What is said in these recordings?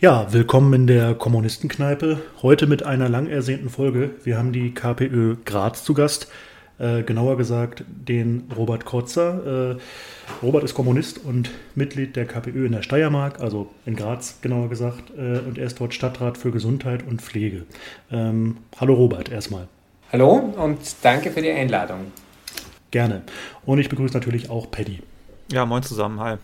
Ja, willkommen in der Kommunistenkneipe. Heute mit einer lang ersehnten Folge. Wir haben die KPÖ Graz zu Gast. Äh, genauer gesagt den Robert Kotzer. Äh, Robert ist Kommunist und Mitglied der KPÖ in der Steiermark, also in Graz genauer gesagt. Äh, und er ist dort Stadtrat für Gesundheit und Pflege. Ähm, hallo Robert erstmal. Hallo und danke für die Einladung. Gerne. Und ich begrüße natürlich auch Paddy. Ja, moin zusammen, hi.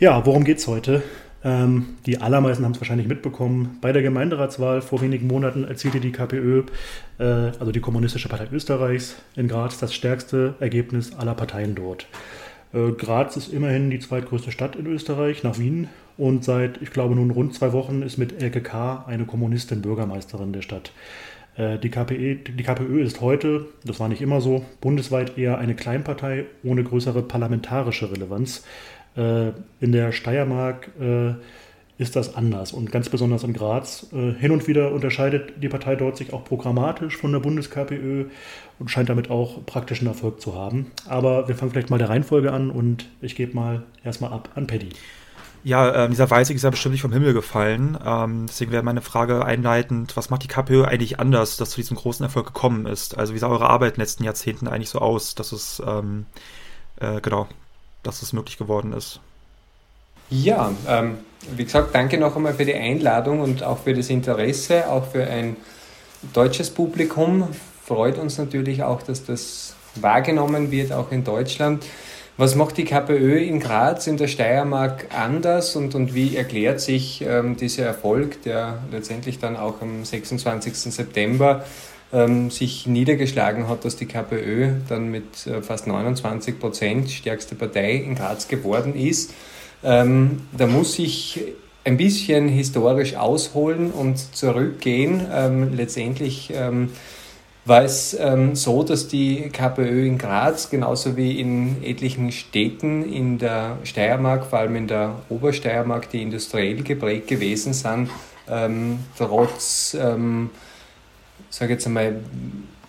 Ja, worum geht's heute? Ähm, die allermeisten haben es wahrscheinlich mitbekommen. Bei der Gemeinderatswahl vor wenigen Monaten erzielte die KPÖ, äh, also die Kommunistische Partei Österreichs, in Graz das stärkste Ergebnis aller Parteien dort. Äh, Graz ist immerhin die zweitgrößte Stadt in Österreich nach Wien und seit, ich glaube, nun rund zwei Wochen ist mit Elke K. eine Kommunistin Bürgermeisterin der Stadt. Äh, die, KPE, die KPÖ ist heute, das war nicht immer so, bundesweit eher eine Kleinpartei ohne größere parlamentarische Relevanz. Äh, in der Steiermark äh, ist das anders und ganz besonders in Graz. Hin und wieder unterscheidet die Partei dort sich auch programmatisch von der Bundes-KPÖ und scheint damit auch praktischen Erfolg zu haben. Aber wir fangen vielleicht mal der Reihenfolge an und ich gebe mal erstmal ab an Paddy. Ja, ähm, dieser Weißig ist ja bestimmt nicht vom Himmel gefallen. Ähm, deswegen wäre meine Frage einleitend, was macht die KPÖ eigentlich anders, dass zu diesem großen Erfolg gekommen ist? Also wie sah eure Arbeit in den letzten Jahrzehnten eigentlich so aus, dass es, ähm, äh, genau, dass es möglich geworden ist? Ja, ähm, wie gesagt, danke noch einmal für die Einladung und auch für das Interesse, auch für ein deutsches Publikum. Freut uns natürlich auch, dass das wahrgenommen wird, auch in Deutschland. Was macht die KPÖ in Graz, in der Steiermark anders und, und wie erklärt sich ähm, dieser Erfolg, der letztendlich dann auch am 26. September ähm, sich niedergeschlagen hat, dass die KPÖ dann mit äh, fast 29 Prozent stärkste Partei in Graz geworden ist? Ähm, da muss ich ein bisschen historisch ausholen und zurückgehen. Ähm, letztendlich ähm, war es ähm, so, dass die KPÖ in Graz genauso wie in etlichen Städten in der Steiermark, vor allem in der Obersteiermark, die industriell geprägt gewesen sind, ähm, trotz, ähm, sage jetzt einmal,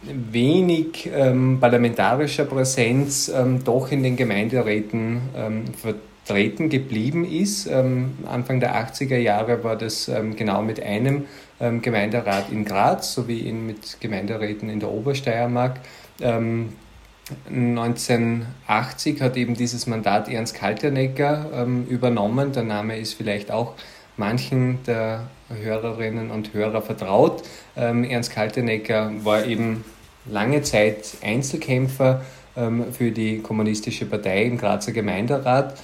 wenig ähm, parlamentarischer Präsenz ähm, doch in den Gemeinderäten ähm, vertreten geblieben ist. Ähm, Anfang der 80er Jahre war das ähm, genau mit einem ähm, Gemeinderat in Graz sowie in, mit Gemeinderäten in der Obersteiermark. 1980 hat eben dieses Mandat Ernst Kaltenecker übernommen. Der Name ist vielleicht auch manchen der Hörerinnen und Hörer vertraut. Ähm, Ernst Kaltenecker war eben lange Zeit Einzelkämpfer ähm, für die Kommunistische Partei im Grazer Gemeinderat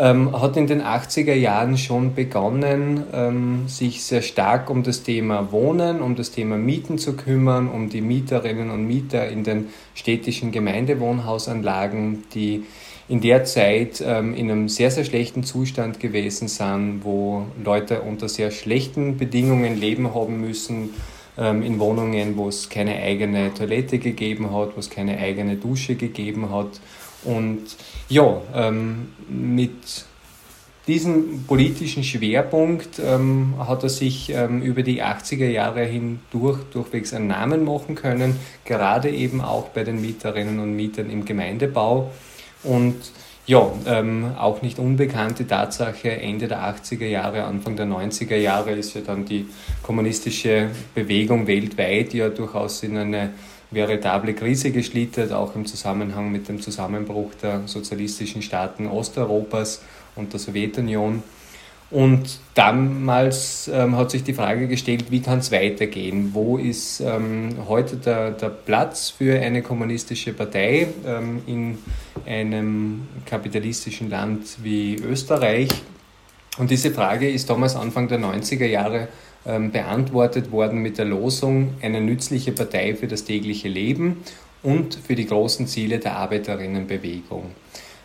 ähm, hat in den 80er Jahren schon begonnen, ähm, sich sehr stark um das Thema Wohnen, um das Thema Mieten zu kümmern, um die Mieterinnen und Mieter in den städtischen Gemeindewohnhausanlagen, die in der Zeit ähm, in einem sehr, sehr schlechten Zustand gewesen sind, wo Leute unter sehr schlechten Bedingungen leben haben müssen, ähm, in Wohnungen, wo es keine eigene Toilette gegeben hat, wo es keine eigene Dusche gegeben hat und ja, ähm, mit diesem politischen Schwerpunkt ähm, hat er sich ähm, über die 80er Jahre hindurch durchwegs einen Namen machen können, gerade eben auch bei den Mieterinnen und Mietern im Gemeindebau. Und ja, ähm, auch nicht unbekannte Tatsache, Ende der 80er Jahre, Anfang der 90er Jahre ist ja dann die kommunistische Bewegung weltweit ja durchaus in eine veritable Krise geschlittert, auch im Zusammenhang mit dem Zusammenbruch der sozialistischen Staaten Osteuropas und der Sowjetunion. Und damals ähm, hat sich die Frage gestellt, wie kann es weitergehen? Wo ist ähm, heute der, der Platz für eine kommunistische Partei ähm, in einem kapitalistischen Land wie Österreich? Und diese Frage ist damals Anfang der 90er Jahre ähm, beantwortet worden mit der Losung eine nützliche Partei für das tägliche Leben und für die großen Ziele der Arbeiterinnenbewegung.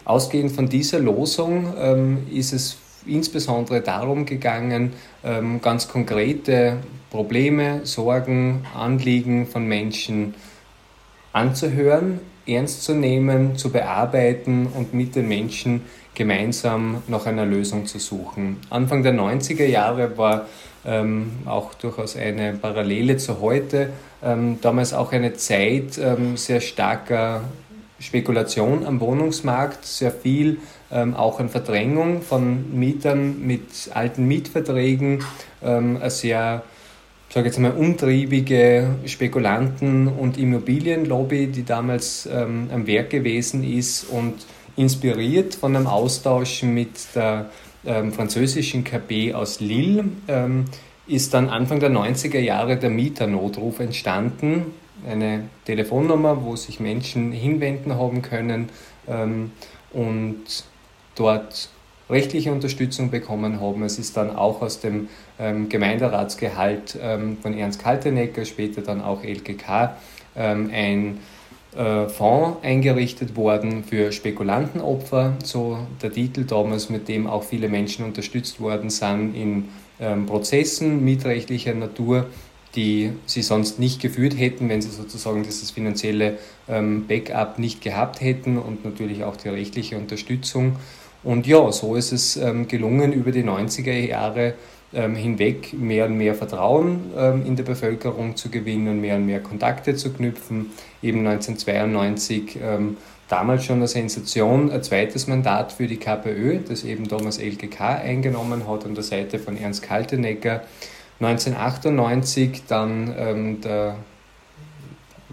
Ausgehend von dieser Losung ähm, ist es insbesondere darum gegangen, ähm, ganz konkrete Probleme, Sorgen, Anliegen von Menschen anzuhören, ernst zu nehmen, zu bearbeiten und mit den Menschen gemeinsam nach einer Lösung zu suchen. Anfang der 90er Jahre war ähm, auch durchaus eine Parallele zu heute, ähm, damals auch eine Zeit ähm, sehr starker Spekulation am Wohnungsmarkt, sehr viel ähm, auch an Verdrängung von Mietern mit alten Mietverträgen, ähm, eine sehr sage jetzt mal, umtriebige Spekulanten- und Immobilienlobby, die damals ähm, am Werk gewesen ist und inspiriert von einem Austausch mit der ähm, französischen KP aus Lille, ähm, ist dann Anfang der 90er Jahre der Mieternotruf entstanden. Eine Telefonnummer, wo sich Menschen hinwenden haben können ähm, und dort rechtliche Unterstützung bekommen haben. Es ist dann auch aus dem ähm, Gemeinderatsgehalt ähm, von Ernst Kaltenecker, später dann auch LGK, ähm, ein äh, Fonds eingerichtet worden für Spekulantenopfer, so der Titel damals, mit dem auch viele Menschen unterstützt worden sind in ähm, Prozessen mietrechtlicher Natur, die sie sonst nicht geführt hätten, wenn sie sozusagen dieses finanzielle ähm, Backup nicht gehabt hätten und natürlich auch die rechtliche Unterstützung. Und ja, so ist es ähm, gelungen, über die 90er Jahre ähm, hinweg mehr und mehr Vertrauen in der Bevölkerung zu gewinnen, mehr und mehr Kontakte zu knüpfen. Eben 1992 ähm, damals schon eine Sensation, ein zweites Mandat für die KPÖ, das eben damals LGK eingenommen hat an der Seite von Ernst Kaltenecker. 1998 dann ähm, der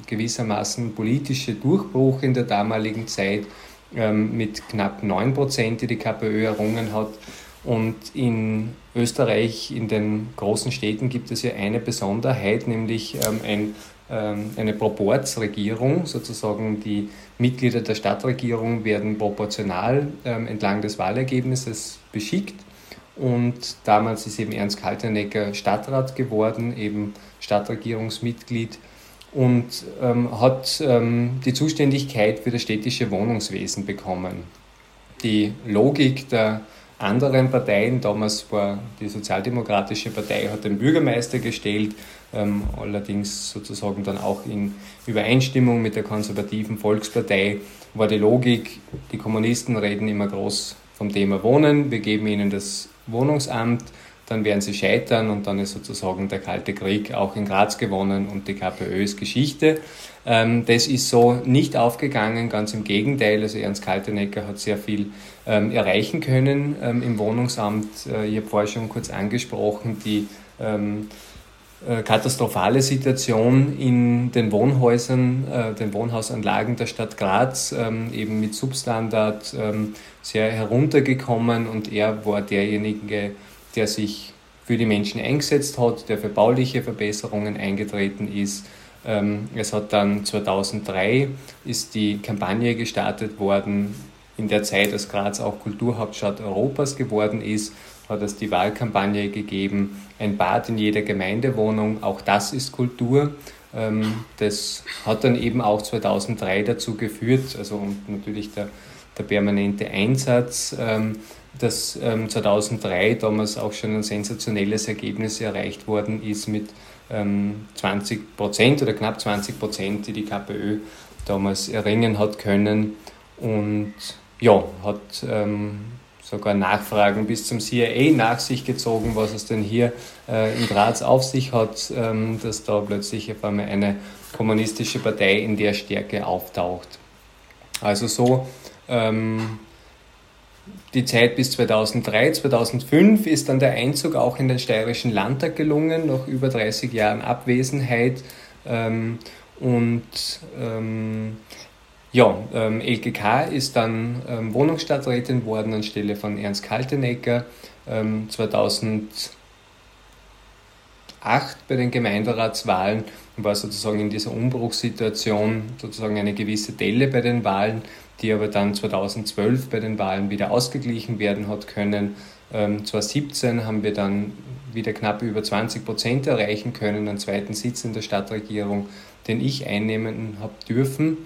gewissermaßen politische Durchbruch in der damaligen Zeit ähm, mit knapp 9 Prozent, die die KPÖ errungen hat. Und in Österreich, in den großen Städten, gibt es ja eine Besonderheit, nämlich ähm, ein, ähm, eine Proportsregierung. Sozusagen die Mitglieder der Stadtregierung werden proportional entlang des Wahlergebnisses beschickt. Und damals ist eben Ernst Kaltenecker Stadtrat geworden, eben Stadtregierungsmitglied und ähm, hat ähm, die Zuständigkeit für das städtische Wohnungswesen bekommen. Die Logik der anderen Parteien, damals war die Sozialdemokratische Partei, hat den Bürgermeister gestellt, ähm, allerdings sozusagen dann auch in Übereinstimmung mit der konservativen Volkspartei, war die Logik, die Kommunisten reden immer groß vom Thema Wohnen, wir geben ihnen das Wohnungsamt, dann werden sie scheitern und dann ist sozusagen der Kalte Krieg auch in Graz gewonnen und die KPÖ ist Geschichte. Ähm, das ist so nicht aufgegangen, ganz im Gegenteil. Also Ernst Kaltenecker hat sehr viel ähm, erreichen können ähm, im Wohnungsamt. Äh, ich habe vorher schon kurz angesprochen, die katastrophale Situation in den Wohnhäusern, äh, den Wohnhausanlagen der Stadt Graz, eben mit Substandard sehr heruntergekommen und er war derjenige, der sich für die Menschen eingesetzt hat, der für bauliche Verbesserungen eingetreten ist. Ähm, es hat dann 2003 ist die Kampagne gestartet worden, in der Zeit, als Graz auch Kulturhauptstadt Europas geworden ist, hat es die Wahlkampagne gegeben, ein Bad in jeder Gemeindewohnung, auch das ist Kultur. Ähm, das hat dann eben auch 2003 dazu geführt, also und natürlich der, der permanente Einsatz ähm, dass ähm, 2003 damals auch schon ein sensationelles Ergebnis erreicht worden ist mit ähm, 20 Prozent oder knapp 20 Prozent, die die KPÖ damals erringen hat können und ja, hat ähm, sogar Nachfragen bis zum CIA nach sich gezogen, was es denn hier äh, in Graz auf sich hat, ähm, dass da plötzlich auf einmal eine kommunistische Partei in der Stärke auftaucht. Also so ähm, die Zeit bis 2003, 2005 ist dann der Einzug auch in den Steirischen Landtag gelungen, nach über 30 Jahren Abwesenheit. Ähm, und ähm, ja, ähm, LGK ist dann ähm, Wohnungsstadträtin worden anstelle von Ernst Kaltenecker. 2008 ähm, bei den Gemeinderatswahlen war sozusagen in dieser Umbruchssituation sozusagen eine gewisse Delle bei den Wahlen die aber dann 2012 bei den Wahlen wieder ausgeglichen werden hat können. 2017 ähm, haben wir dann wieder knapp über 20 Prozent erreichen können, einen zweiten Sitz in der Stadtregierung, den ich einnehmen habe dürfen.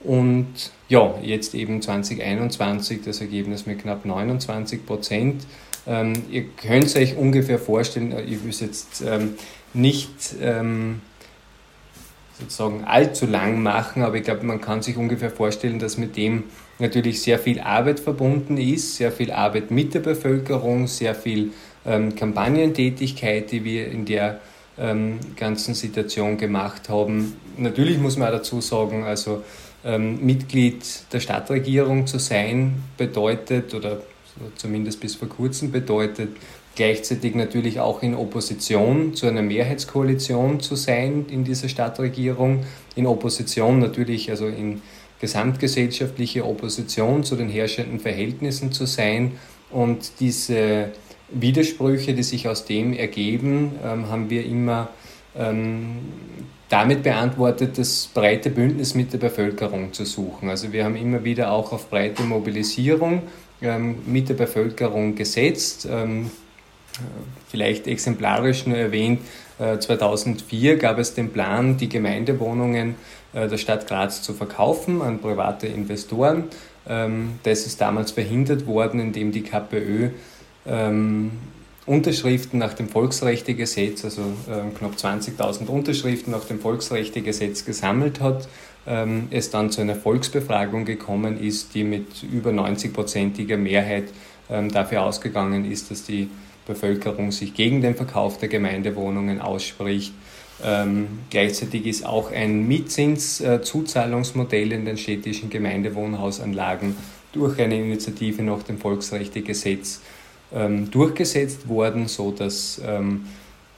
Und ja, jetzt eben 2021 das Ergebnis mit knapp 29 Prozent. Ähm, ihr könnt euch ungefähr vorstellen, ich will es jetzt ähm, nicht ähm, sozusagen allzu lang machen, aber ich glaube, man kann sich ungefähr vorstellen, dass mit dem natürlich sehr viel Arbeit verbunden ist, sehr viel Arbeit mit der Bevölkerung, sehr viel ähm, Kampagnentätigkeit, die wir in der ähm, ganzen Situation gemacht haben. Natürlich muss man auch dazu sagen, also ähm, Mitglied der Stadtregierung zu sein bedeutet oder zumindest bis vor kurzem bedeutet, gleichzeitig natürlich auch in Opposition zu einer Mehrheitskoalition zu sein in dieser Stadtregierung, in Opposition natürlich, also in gesamtgesellschaftliche Opposition zu den herrschenden Verhältnissen zu sein. Und diese Widersprüche, die sich aus dem ergeben, ähm, haben wir immer ähm, damit beantwortet, das breite Bündnis mit der Bevölkerung zu suchen. Also wir haben immer wieder auch auf breite Mobilisierung ähm, mit der Bevölkerung gesetzt. Ähm, vielleicht exemplarisch nur erwähnt, äh, 2004 gab es den Plan, die Gemeindewohnungen äh, der Stadt Graz zu verkaufen an private Investoren. Ähm, das ist damals verhindert worden, indem die KPÖ ähm, Unterschriften nach dem Volksrechtegesetz, also ähm, knapp 20.000 Unterschriften nach dem Volksrechtegesetz gesammelt hat, ähm, es dann zu einer Volksbefragung gekommen ist, die mit über 90-prozentiger Mehrheit ähm, dafür ausgegangen ist, dass die Bevölkerung sich gegen den Verkauf der Gemeindewohnungen ausspricht. Ähm, gleichzeitig ist auch ein Mietzinszuzahlungsmodell in den städtischen Gemeindewohnhausanlagen durch eine Initiative nach dem Volksrechtegesetz ähm, durchgesetzt worden, sodass ähm,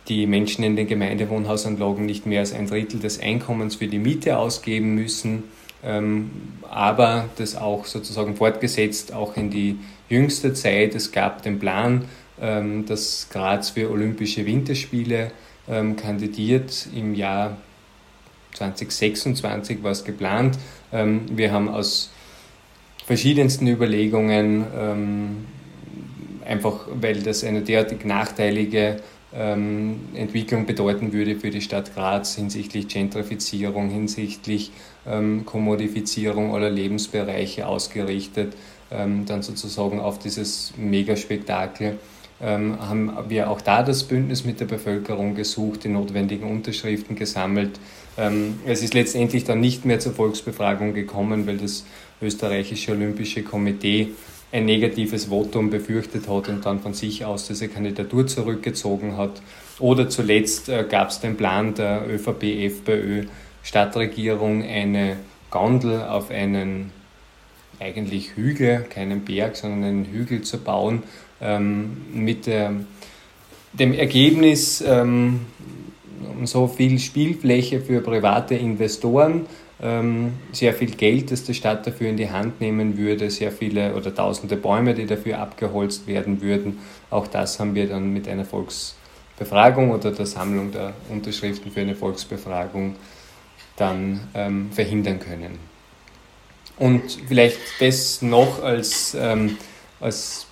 die Menschen in den Gemeindewohnhausanlagen nicht mehr als ein Drittel des Einkommens für die Miete ausgeben müssen, ähm, aber das auch sozusagen fortgesetzt auch in die jüngste Zeit. Es gab den Plan, ähm, dass Graz für Olympische Winterspiele ähm, kandidiert. Im Jahr 2026 war es geplant. Ähm, wir haben aus verschiedensten Überlegungen einfach weil das eine derartig nachteilige ähm, Entwicklung bedeuten würde für die Stadt Graz hinsichtlich Gentrifizierung, hinsichtlich ähm, Kommodifizierung aller Lebensbereiche ausgerichtet, ähm, dann sozusagen auf dieses Megaspektakel. Ähm, haben wir auch da das Bündnis mit der Bevölkerung gesucht, die notwendigen Unterschriften gesammelt. Ähm, es ist letztendlich dann nicht mehr zur Volksbefragung gekommen, weil das österreichische Olympische Komitee ein negatives Votum befürchtet hat und dann von sich aus diese Kandidatur zurückgezogen hat. Oder zuletzt äh, gab es den Plan der ÖVP-FPÖ-Stadtregierung, eine Gondel auf einen eigentlich Hügel, keinen Berg, sondern einen Hügel zu bauen, ähm, mit der, dem Ergebnis, ähm, so viel Spielfläche für private Investoren ähm, sehr viel Geld, das die Stadt dafür in die Hand nehmen würde, sehr viele oder tausende Bäume, die dafür abgeholzt werden würden. Auch das haben wir dann mit einer Volksbefragung oder der Sammlung der Unterschriften für eine Volksbefragung dann ähm, verhindern können. Und vielleicht das noch als, ähm, als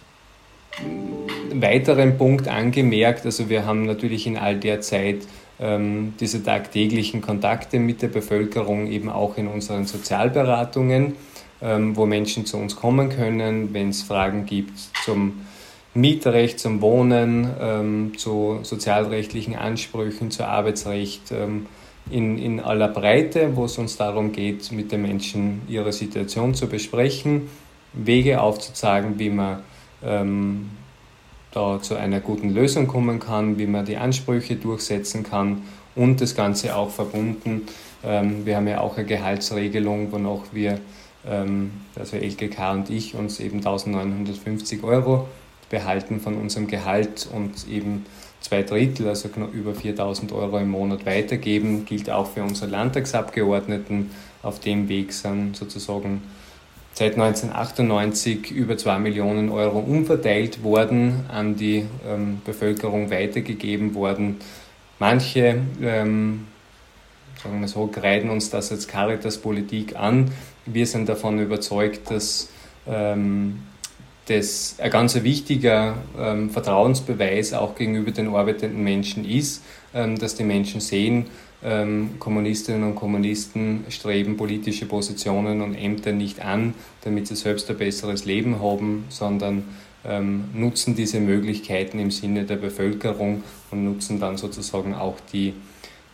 weiteren Punkt angemerkt. Also wir haben natürlich in all der Zeit ähm, diese tagtäglichen Kontakte mit der Bevölkerung eben auch in unseren Sozialberatungen, ähm, wo Menschen zu uns kommen können, wenn es Fragen gibt zum Mietrecht, zum Wohnen, ähm, zu sozialrechtlichen Ansprüchen, zu Arbeitsrecht in, in aller Breite, wo es uns darum geht, mit den Menschen ihre Situation zu besprechen, Wege aufzuzeigen, wie man ähm, da zu einer guten Lösung kommen kann, wie man die Ansprüche durchsetzen kann und das Ganze auch verbunden. Ähm, wir haben ja auch eine Gehaltsregelung, wonach wir, ähm, also LGK und ich, uns eben 1950 Euro behalten von unserem Gehalt und eben zwei Drittel, also über 4000 Euro im Monat weitergeben, gilt auch für unsere Landtagsabgeordneten. Auf dem Weg sind sozusagen seit 1998 über 2 Millionen Euro umverteilt worden, an die ähm, Bevölkerung weitergegeben worden. Manche, ähm, sagen wir so, kreiden uns das als Caritas-Politik an. Wir sind davon überzeugt, dass ähm, das ein ganz wichtiger ähm, Vertrauensbeweis auch gegenüber den arbeitenden Menschen ist, ähm, dass die Menschen sehen, Kommunistinnen und Kommunisten streben politische Positionen und Ämter nicht an, damit sie selbst ein besseres Leben haben, sondern ähm, nutzen diese Möglichkeiten im Sinne der Bevölkerung und nutzen dann sozusagen auch die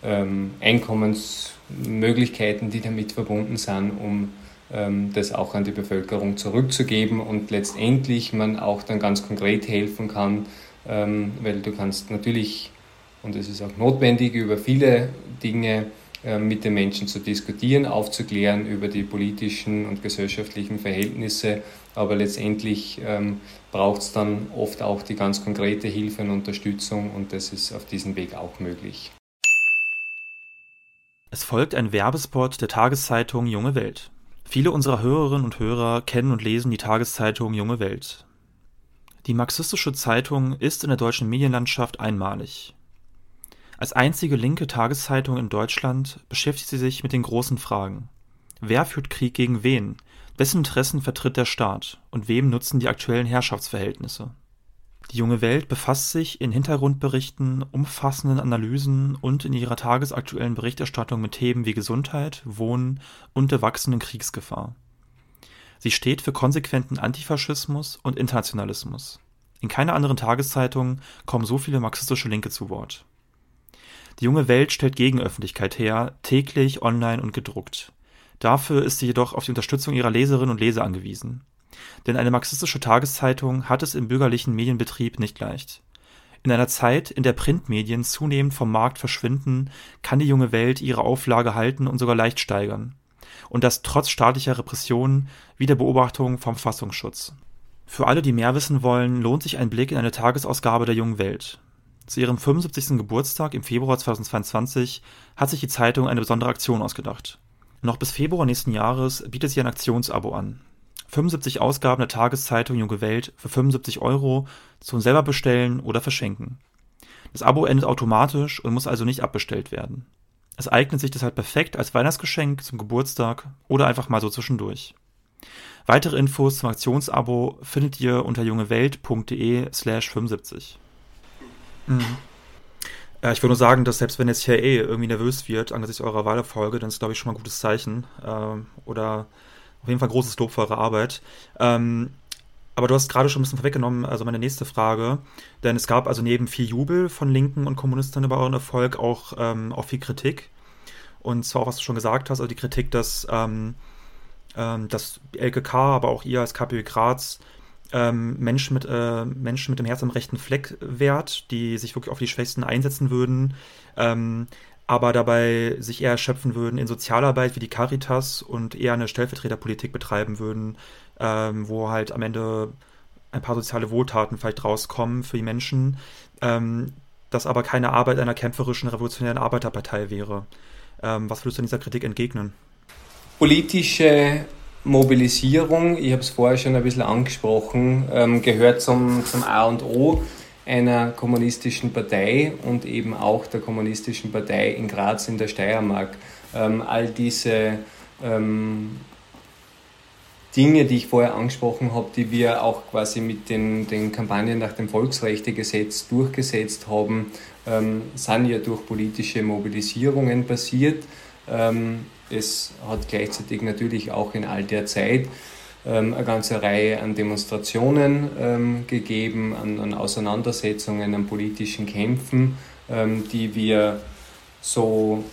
ähm, Einkommensmöglichkeiten, die damit verbunden sind, um ähm, das auch an die Bevölkerung zurückzugeben und letztendlich man auch dann ganz konkret helfen kann, ähm, weil du kannst natürlich, und es ist auch notwendig, über viele Dinge äh, mit den Menschen zu diskutieren, aufzuklären über die politischen und gesellschaftlichen Verhältnisse. Aber letztendlich ähm, braucht es dann oft auch die ganz konkrete Hilfe und Unterstützung und das ist auf diesem Weg auch möglich. Es folgt ein Werbespot der Tageszeitung Junge Welt. Viele unserer Hörerinnen und Hörer kennen und lesen die Tageszeitung Junge Welt. Die marxistische Zeitung ist in der deutschen Medienlandschaft einmalig. Als einzige linke Tageszeitung in Deutschland beschäftigt sie sich mit den großen Fragen. Wer führt Krieg gegen wen? Wessen Interessen vertritt der Staat? Und wem nutzen die aktuellen Herrschaftsverhältnisse? Die junge Welt befasst sich in Hintergrundberichten, umfassenden Analysen und in ihrer tagesaktuellen Berichterstattung mit Themen wie Gesundheit, Wohnen und der wachsenden Kriegsgefahr. Sie steht für konsequenten Antifaschismus und Internationalismus. In keiner anderen Tageszeitung kommen so viele marxistische Linke zu Wort. Die junge Welt stellt Gegenöffentlichkeit her, täglich, online und gedruckt. Dafür ist sie jedoch auf die Unterstützung ihrer Leserinnen und Leser angewiesen. Denn eine marxistische Tageszeitung hat es im bürgerlichen Medienbetrieb nicht leicht. In einer Zeit, in der Printmedien zunehmend vom Markt verschwinden, kann die junge Welt ihre Auflage halten und sogar leicht steigern. Und das trotz staatlicher Repressionen wie der Beobachtung vom Fassungsschutz. Für alle, die mehr wissen wollen, lohnt sich ein Blick in eine Tagesausgabe der jungen Welt. Zu ihrem 75. Geburtstag im Februar 2022 hat sich die Zeitung eine besondere Aktion ausgedacht. Noch bis Februar nächsten Jahres bietet sie ein Aktionsabo an. 75 Ausgaben der Tageszeitung Junge Welt für 75 Euro zum selber bestellen oder verschenken. Das Abo endet automatisch und muss also nicht abbestellt werden. Es eignet sich deshalb perfekt als Weihnachtsgeschenk zum Geburtstag oder einfach mal so zwischendurch. Weitere Infos zum Aktionsabo findet ihr unter jungewelt.de slash 75. Mhm. Äh, ich würde nur sagen, dass selbst wenn jetzt hier eh irgendwie nervös wird angesichts eurer Wahlerfolge, dann ist glaube ich schon mal ein gutes Zeichen. Ähm, oder auf jeden Fall großes Lob für eure Arbeit. Ähm, aber du hast gerade schon ein bisschen vorweggenommen, also meine nächste Frage. Denn es gab also neben viel Jubel von Linken und Kommunisten über euren Erfolg auch, ähm, auch viel Kritik. Und zwar auch, was du schon gesagt hast, also die Kritik, dass, ähm, ähm, dass LKK, aber auch ihr als KPÖ Graz ähm, Menschen, mit, äh, Menschen mit dem Herz am rechten Fleck wehrt, die sich wirklich auf die Schwächsten einsetzen würden, ähm, aber dabei sich eher erschöpfen würden in Sozialarbeit wie die Caritas und eher eine Stellvertreterpolitik betreiben würden, ähm, wo halt am Ende ein paar soziale Wohltaten vielleicht rauskommen für die Menschen, ähm, das aber keine Arbeit einer kämpferischen revolutionären Arbeiterpartei wäre. Ähm, was würdest du dieser Kritik entgegnen? Politische Mobilisierung, ich habe es vorher schon ein bisschen angesprochen, ähm, gehört zum, zum A und O einer kommunistischen Partei und eben auch der kommunistischen Partei in Graz in der Steiermark. Ähm, all diese ähm, Dinge, die ich vorher angesprochen habe, die wir auch quasi mit den, den Kampagnen nach dem Volksrechtegesetz durchgesetzt haben, ähm, sind ja durch politische Mobilisierungen passiert. Es hat gleichzeitig natürlich auch in all der Zeit ähm, eine ganze Reihe an Demonstrationen ähm, gegeben, an, an, Auseinandersetzungen, an politischen Kämpfen, ähm, die wir so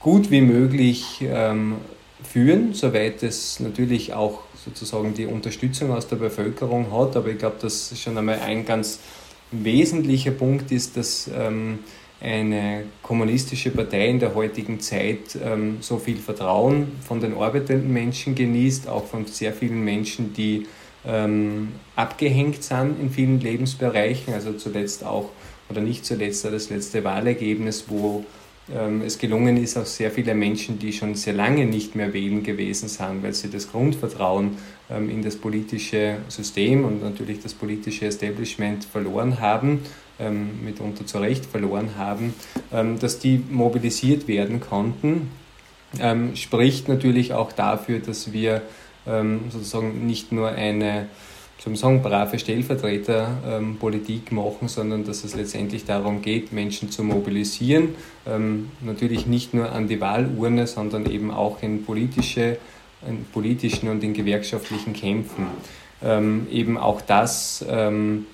gut wie möglich führen, soweit es natürlich auch sozusagen die Unterstützung aus der Bevölkerung hat. Aber ich glaube, dass schon einmal ein ganz wesentlicher Punkt ist, dass ähm, eine kommunistische Partei in der heutigen Zeit ähm, so viel Vertrauen von den arbeitenden Menschen genießt, auch von sehr vielen Menschen, die ähm, abgehängt sind in vielen Lebensbereichen, also zuletzt auch oder nicht zuletzt das letzte Wahlergebnis, wo ähm, es gelungen ist, auch sehr viele Menschen, die schon sehr lange nicht mehr wählen gewesen sind, weil sie das Grundvertrauen ähm, in das politische System und natürlich das politische Establishment verloren haben ähm, mitunter zu Recht verloren haben, ähm, dass die mobilisiert werden konnten, ähm, spricht natürlich auch dafür, dass wir ähm, sozusagen nicht nur eine zum sagen, brave Stellvertreterpolitik ähm, machen, sondern dass es letztendlich darum geht, Menschen zu mobilisieren. Ähm, natürlich nicht nur an die Wahlurne, sondern eben auch in politische, in politischen und in gewerkschaftlichen Kämpfen. ähm, eben auch das ähm,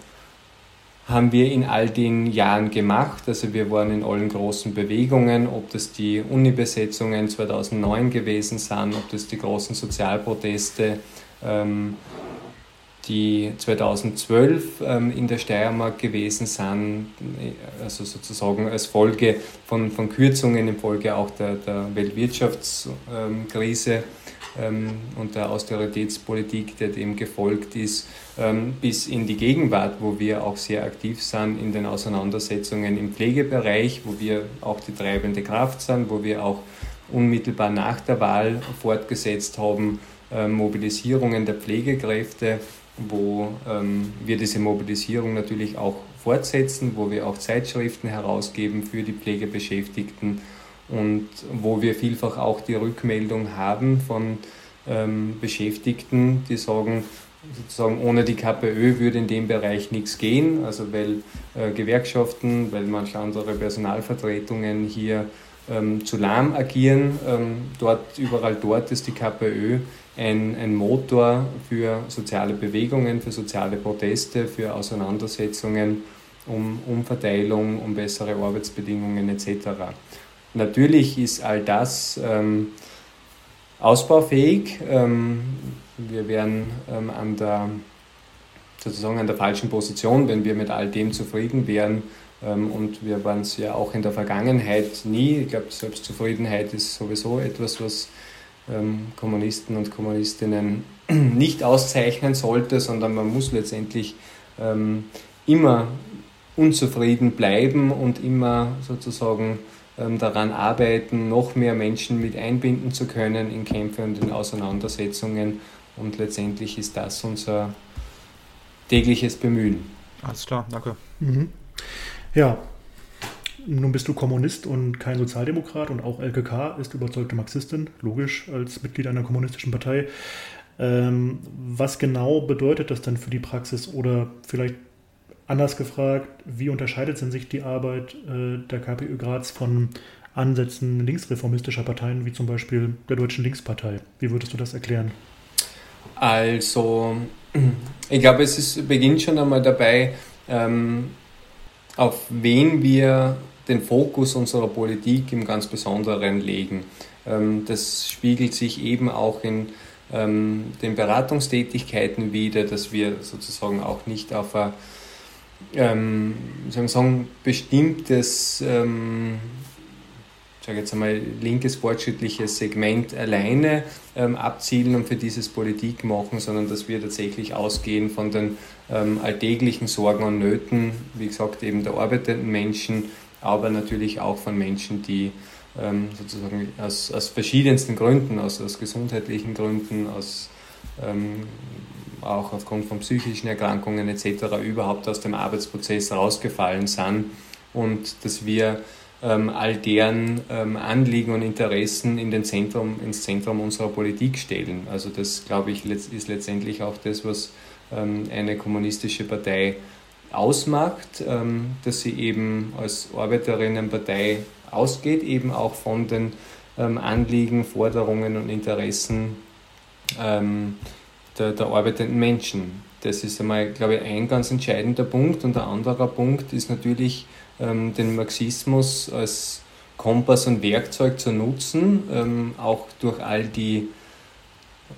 haben wir in all den Jahren gemacht. Also wir waren in allen großen Bewegungen, ob das die Uni-Besetzungen 2009 gewesen sind, ob das die großen Sozialproteste, ähm, die 2012 ähm, in der Steiermark gewesen sind, also sozusagen als Folge von, von Kürzungen, in Folge auch der, der Weltwirtschaftskrise ähm, und der Austeritätspolitik, der dem gefolgt ist, ähm, bis in die Gegenwart, wo wir auch sehr aktiv sind in den Auseinandersetzungen im Pflegebereich, wo wir auch die treibende Kraft sind, wo wir auch unmittelbar nach der Wahl fortgesetzt haben, ähm, Mobilisierungen der Pflegekräfte, wo wir diese Mobilisierung natürlich auch fortsetzen, wo wir auch Zeitschriften herausgeben für die Pflegebeschäftigten und wo wir vielfach auch die Rückmeldung haben von ähm, Beschäftigten, die sagen, sozusagen ohne die KPÖ würde in dem Bereich nichts gehen, also weil äh, Gewerkschaften, weil manche andere Personalvertretungen hier ähm, zu lahm agieren. Ähm, dort, überall dort ist die KPÖ ein, ein Motor für soziale Bewegungen, für soziale Proteste, für Auseinandersetzungen um Umverteilung, um bessere Arbeitsbedingungen etc. Natürlich ist all das ähm, ausbaufähig. Ähm, wir wären ähm, an der sozusagen an der falschen Position, wenn wir mit all dem zufrieden wären. Ähm, und wir waren es ja auch in der Vergangenheit nie. Ich glaube, Selbstzufriedenheit ist sowieso etwas, was ähm, Kommunisten und Kommunistinnen nicht auszeichnen sollte, sondern man muss letztendlich ähm, immer unzufrieden bleiben und immer sozusagen daran arbeiten, noch mehr Menschen mit einbinden zu können in Kämpfe und in Auseinandersetzungen. Und letztendlich ist das unser tägliches Bemühen. Alles klar, danke. Mhm. Ja, nun bist du Kommunist und kein Sozialdemokrat und auch LKK ist überzeugte Marxistin, logisch, als Mitglied einer kommunistischen Partei. Ähm, was genau bedeutet das denn für die Praxis oder vielleicht Anders gefragt, wie unterscheidet denn sich die Arbeit äh, der KPÖ Graz von Ansätzen linksreformistischer Parteien wie zum Beispiel der Deutschen Linkspartei? Wie würdest du das erklären? Also, ich glaube, es ist, beginnt schon einmal dabei, ähm, auf wen wir den Fokus unserer Politik im ganz Besonderen legen. Ähm, das spiegelt sich eben auch in ähm, den Beratungstätigkeiten wider, dass wir sozusagen auch nicht auf eine ähm, sagen, sagen, bestimmtes, ähm, sage jetzt einmal, linkes fortschrittliches Segment alleine ähm, abzielen und für dieses Politik machen, sondern dass wir tatsächlich ausgehen von den ähm, alltäglichen Sorgen und Nöten, wie gesagt, eben der arbeitenden Menschen, aber natürlich auch von Menschen, die ähm, sozusagen aus, aus verschiedensten Gründen, aus, aus gesundheitlichen Gründen, aus ähm, auch aufgrund von psychischen Erkrankungen etc. überhaupt aus dem Arbeitsprozess rausgefallen sind und dass wir ähm, all deren ähm, Anliegen und Interessen in den Zentrum, ins Zentrum unserer Politik stellen. Also das, glaube ich, ist letztendlich auch das, was ähm, eine kommunistische Partei ausmacht, ähm, dass sie eben als Arbeiterinnenpartei ausgeht, eben auch von den ähm, Anliegen, Forderungen und Interessen ähm, der, der arbeitenden Menschen. Das ist einmal, glaube ich, ein ganz entscheidender Punkt. Und der andere Punkt ist natürlich, ähm, den Marxismus als Kompass und Werkzeug zu nutzen, ähm, auch durch all die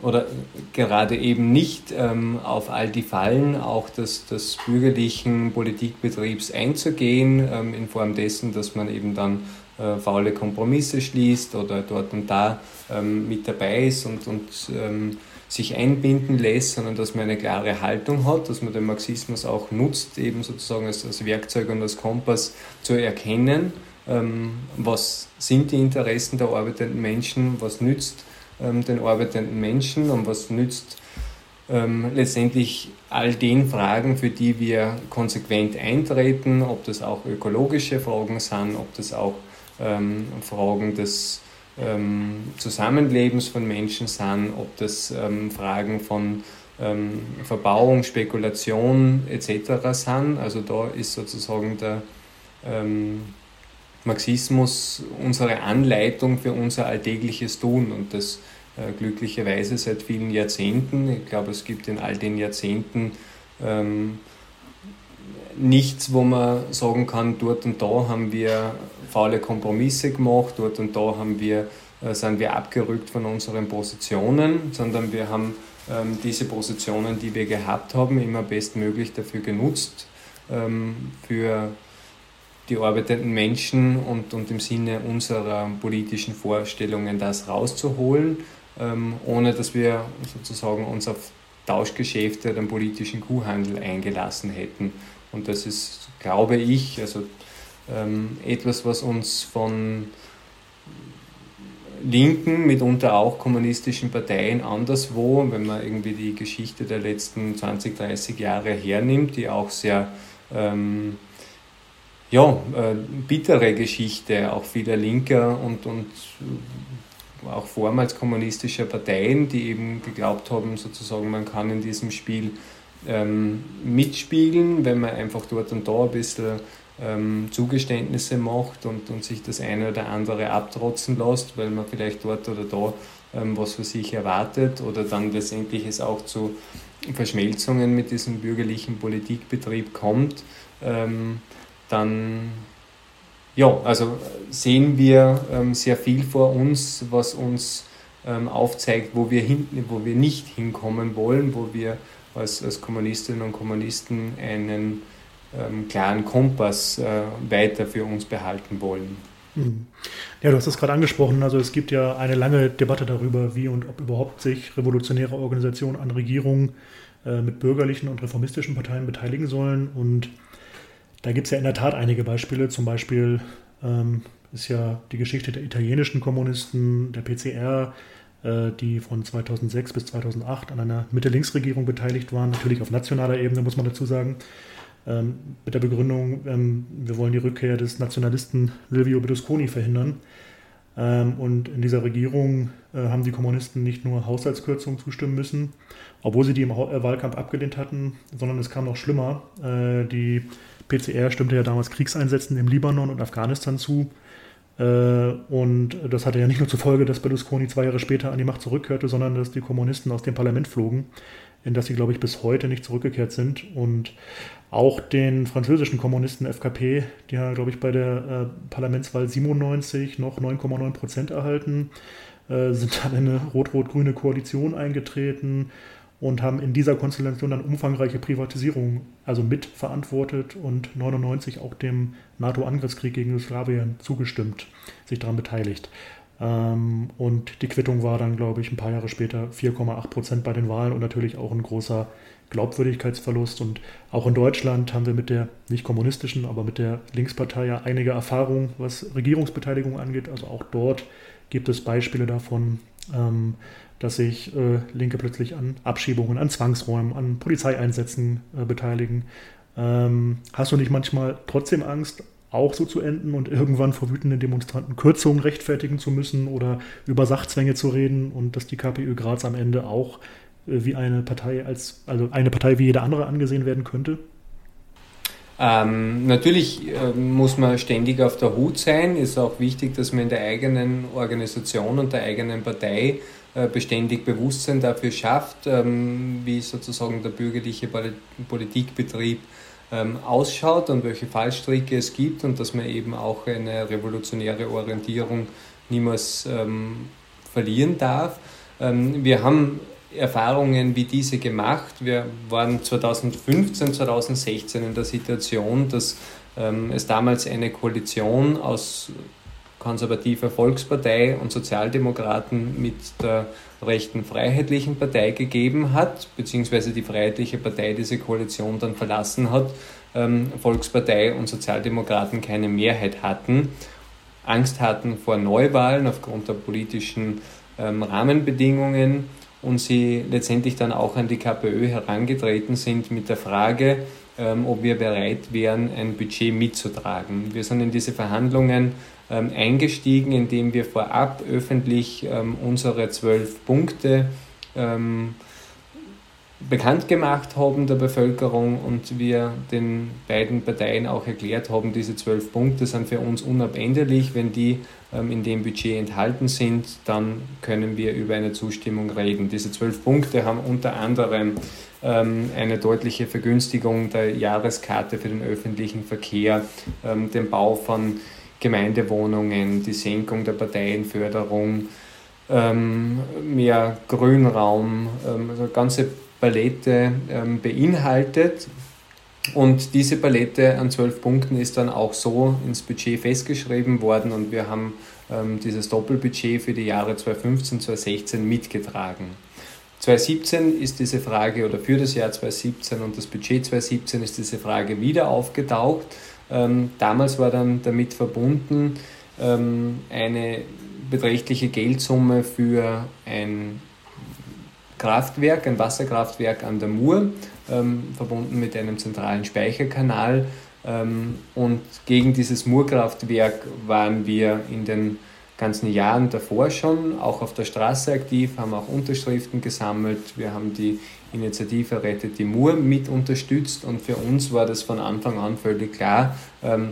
oder gerade eben nicht ähm, auf all die Fallen auch des, des bürgerlichen Politikbetriebs einzugehen, ähm, in Form dessen, dass man eben dann äh, faule Kompromisse schließt oder dort und da ähm, mit dabei ist und, und ähm, sich einbinden lässt, sondern dass man eine klare Haltung hat, dass man den Marxismus auch nutzt, eben sozusagen als, als Werkzeug und als Kompass zu erkennen, ähm, was sind die Interessen der arbeitenden Menschen, was nützt ähm, den arbeitenden Menschen und was nützt ähm, letztendlich all den Fragen, für die wir konsequent eintreten, ob das auch ökologische Fragen sind, ob das auch ähm, Fragen des ähm, Zusammenlebens von Menschen sind, ob das ähm, Fragen von ähm, Verbauung, Spekulation etc. sind. Also da ist sozusagen der ähm, Marxismus unsere Anleitung für unser alltägliches Tun und das äh, glücklicherweise seit vielen Jahrzehnten. Ich glaube, es gibt in all den Jahrzehnten ähm, nichts, wo man sagen kann, dort und da haben wir faule Kompromisse gemacht, dort und da haben wir, äh, sind wir abgerückt von unseren Positionen, sondern wir haben ähm, diese Positionen, die wir gehabt haben, immer bestmöglich dafür genutzt, ähm, für die arbeitenden Menschen und, und im Sinne unserer politischen Vorstellungen das rauszuholen, ähm, ohne dass wir sozusagen uns auf Tauschgeschäfte den politischen Kuhhandel eingelassen hätten. Und das ist, glaube ich, also ähm, etwas, was uns von linken, mitunter auch kommunistischen Parteien anderswo, wenn man irgendwie die Geschichte der letzten 20, 30 Jahre hernimmt, die auch sehr ähm, ja, äh, bittere Geschichte auch vieler linker und, und auch vormals kommunistischer Parteien, die eben geglaubt haben, sozusagen, man kann in diesem Spiel ähm, mitspielen, wenn man einfach dort und da ein bisschen ähm, Zugeständnisse macht und, und sich das eine oder andere abtrotzen lässt, weil man vielleicht dort oder da ähm, was für sich erwartet oder dann letztendlich es auch zu Verschmelzungen mit diesem bürgerlichen Politikbetrieb kommt, ähm, dann ja, also sehen wir ähm, sehr viel vor uns, was uns ähm, aufzeigt, wo wir, hin, wo wir nicht hinkommen wollen, wo wir als, als Kommunistinnen und Kommunisten einen ähm, klaren Kompass äh, weiter für uns behalten wollen. Hm. Ja, du hast es gerade angesprochen. Also es gibt ja eine lange Debatte darüber, wie und ob überhaupt sich revolutionäre Organisationen an Regierungen äh, mit bürgerlichen und reformistischen Parteien beteiligen sollen. Und da gibt es ja in der Tat einige Beispiele. Zum Beispiel ähm, ist ja die Geschichte der italienischen Kommunisten, der PCR, äh, die von 2006 bis 2008 an einer Mitte-Links-Regierung beteiligt waren. Natürlich auf nationaler Ebene, muss man dazu sagen ähm, mit der Begründung, ähm, wir wollen die Rückkehr des Nationalisten Silvio Berlusconi verhindern. Ähm, und in dieser Regierung äh, haben die Kommunisten nicht nur Haushaltskürzungen zustimmen müssen, obwohl sie die im äh, Wahlkampf abgelehnt hatten, sondern es kam noch schlimmer. Äh, die PCR stimmte ja damals Kriegseinsätzen im Libanon und Afghanistan zu. Äh, und das hatte ja nicht nur zur Folge, dass Berlusconi zwei Jahre später an die Macht zurückkehrte, sondern dass die Kommunisten aus dem Parlament flogen, in das sie, glaube ich, bis heute nicht zurückgekehrt sind. Und auch den französischen Kommunisten FKP, die haben, glaube ich, bei der äh, Parlamentswahl 97 noch 9,9 Prozent erhalten, äh, sind dann in eine rot-rot-grüne Koalition eingetreten und haben in dieser Konstellation dann umfangreiche Privatisierungen also mitverantwortet und 99 auch dem NATO-Angriffskrieg gegen Jugoslawien zugestimmt, sich daran beteiligt. Ähm, und die Quittung war dann, glaube ich, ein paar Jahre später 4,8 Prozent bei den Wahlen und natürlich auch ein großer Glaubwürdigkeitsverlust. Und auch in Deutschland haben wir mit der nicht kommunistischen, aber mit der Linkspartei ja einige Erfahrungen, was Regierungsbeteiligung angeht. Also auch dort gibt es Beispiele davon, ähm, dass sich äh, Linke plötzlich an Abschiebungen, an Zwangsräumen, an Polizeieinsätzen äh, beteiligen. Ähm, hast du nicht manchmal trotzdem Angst, auch so zu enden und irgendwann vor wütenden Demonstranten Kürzungen rechtfertigen zu müssen oder über Sachzwänge zu reden und dass die KPÖ Graz am Ende auch äh, wie eine Partei als, also eine Partei wie jede andere angesehen werden könnte? Ähm, natürlich äh, muss man ständig auf der Hut sein. Ist auch wichtig, dass man in der eigenen Organisation und der eigenen Partei äh, beständig Bewusstsein dafür schafft, ähm, wie sozusagen der bürgerliche Politikbetrieb ausschaut und welche Fallstricke es gibt und dass man eben auch eine revolutionäre Orientierung niemals ähm, verlieren darf. Ähm, wir haben Erfahrungen wie diese gemacht. Wir waren 2015, 2016 in der Situation, dass ähm, es damals eine Koalition aus konservativer Volkspartei und Sozialdemokraten mit der rechten Freiheitlichen Partei gegeben hat, beziehungsweise die Freiheitliche Partei diese Koalition dann verlassen hat, ähm, Volkspartei und Sozialdemokraten keine Mehrheit hatten, Angst hatten vor Neuwahlen aufgrund der politischen ähm, Rahmenbedingungen und sie letztendlich dann auch an die KPÖ herangetreten sind mit der Frage, ähm, ob wir bereit wären, ein Budget mitzutragen. Wir sind in diese Verhandlungen eingestiegen, indem wir vorab öffentlich ähm, unsere zwölf Punkte bekannt gemacht haben der Bevölkerung und wir den beiden Parteien auch erklärt haben, diese zwölf Punkte sind für uns unabänderlich. Wenn die ähm, in dem Budget enthalten sind, dann können wir über eine Zustimmung reden. Diese zwölf Punkte haben unter anderem ähm, eine deutliche Vergünstigung der Jahreskarte für den öffentlichen Verkehr, ähm, den Bau von Gemeindewohnungen, die Senkung der Parteienförderung, ähm, mehr Grünraum, ähm, also ganze Palette ähm, beinhaltet. Und diese Palette an zwölf Punkten ist dann auch so ins Budget festgeschrieben worden und wir haben ähm, dieses Doppelbudget für die Jahre 2015, 2016 mitgetragen. 2017 ist diese Frage, oder für das Jahr 2017 und das Budget 2017 ist diese Frage wieder aufgetaucht. Ähm, damals war dann damit verbunden ähm, eine beträchtliche Geldsumme für ein Kraftwerk, ein Wasserkraftwerk an der Mur, ähm, verbunden mit einem zentralen Speicherkanal. Ähm, und gegen dieses Murkraftwerk waren wir in den ganzen Jahren davor schon auch auf der Straße aktiv, haben auch Unterschriften gesammelt. Wir haben die Initiative Rettet die Mur mit unterstützt und für uns war das von Anfang an völlig klar, ähm,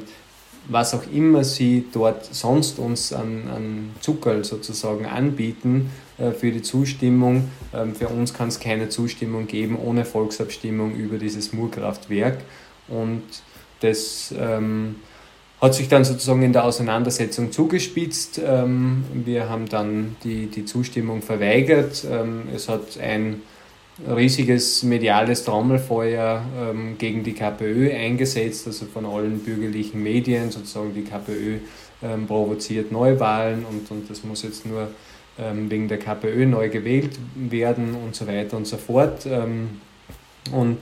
was auch immer sie dort sonst uns an, an Zuckerl sozusagen anbieten äh, für die Zustimmung. Ähm, für uns kann es keine Zustimmung geben ohne Volksabstimmung über dieses Murkraftwerk. Und das ähm, hat sich dann sozusagen in der Auseinandersetzung zugespitzt. Ähm, wir haben dann die, die Zustimmung verweigert. Ähm, es hat ein riesiges mediales Trommelfeuer ähm, gegen die KPÖ eingesetzt, also von allen bürgerlichen Medien, sozusagen die KPÖ ähm, provoziert Neuwahlen und, und das muss jetzt nur ähm, wegen der KPÖ neu gewählt werden und so weiter und so fort. Ähm, und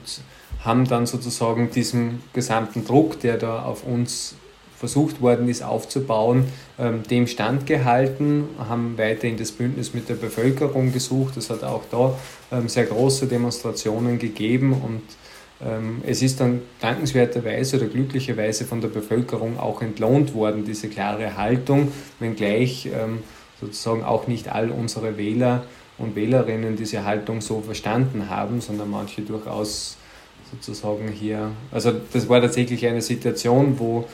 haben dann sozusagen diesen gesamten Druck, der da auf uns versucht worden ist aufzubauen, ähm, dem standgehalten, haben weiterhin das Bündnis mit der Bevölkerung gesucht. Es hat auch da ähm, sehr große Demonstrationen gegeben und ähm, es ist dann dankenswerterweise oder glücklicherweise von der Bevölkerung auch entlohnt worden, diese klare Haltung, wenngleich sozusagen auch nicht all unsere Wähler und Wählerinnen diese Haltung so verstanden haben, sondern manche durchaus sozusagen hier, also das war tatsächlich eine Situation, wo